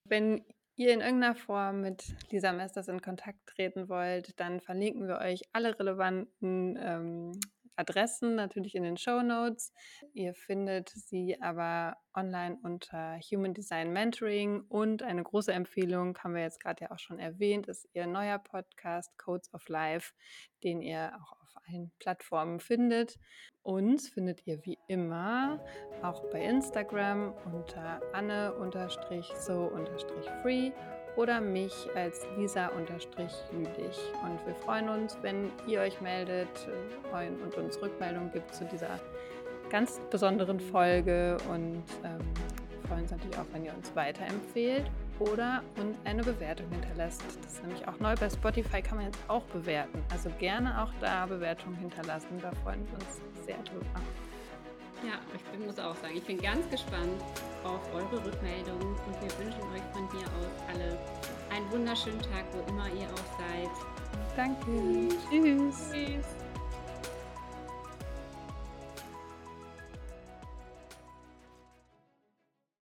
Wenn ihr in irgendeiner Form mit Lisa Mesters in Kontakt treten wollt, dann verlinken wir euch alle relevanten ähm, Adressen natürlich in den Show Notes. Ihr findet sie aber online unter Human Design Mentoring und eine große Empfehlung, haben wir jetzt gerade ja auch schon erwähnt, ist ihr neuer Podcast Codes of Life, den ihr auch auf allen Plattformen findet. Uns findet ihr wie immer auch bei Instagram unter anne-so-free oder mich als Lisa-Jülich. Und wir freuen uns, wenn ihr euch meldet äh, und uns Rückmeldungen gibt zu dieser ganz besonderen Folge und ähm, freuen uns natürlich auch, wenn ihr uns weiterempfehlt oder uns eine Bewertung hinterlasst. Das ist nämlich auch neu. Bei Spotify kann man jetzt auch bewerten. Also gerne auch da Bewertungen hinterlassen. Da freuen wir uns sehr drüber. Ja, ich muss auch sagen, ich bin ganz gespannt auf eure Rückmeldungen und wir wünschen euch von hier aus alle einen wunderschönen Tag, wo immer ihr auch seid. Danke. Tschüss. Tschüss.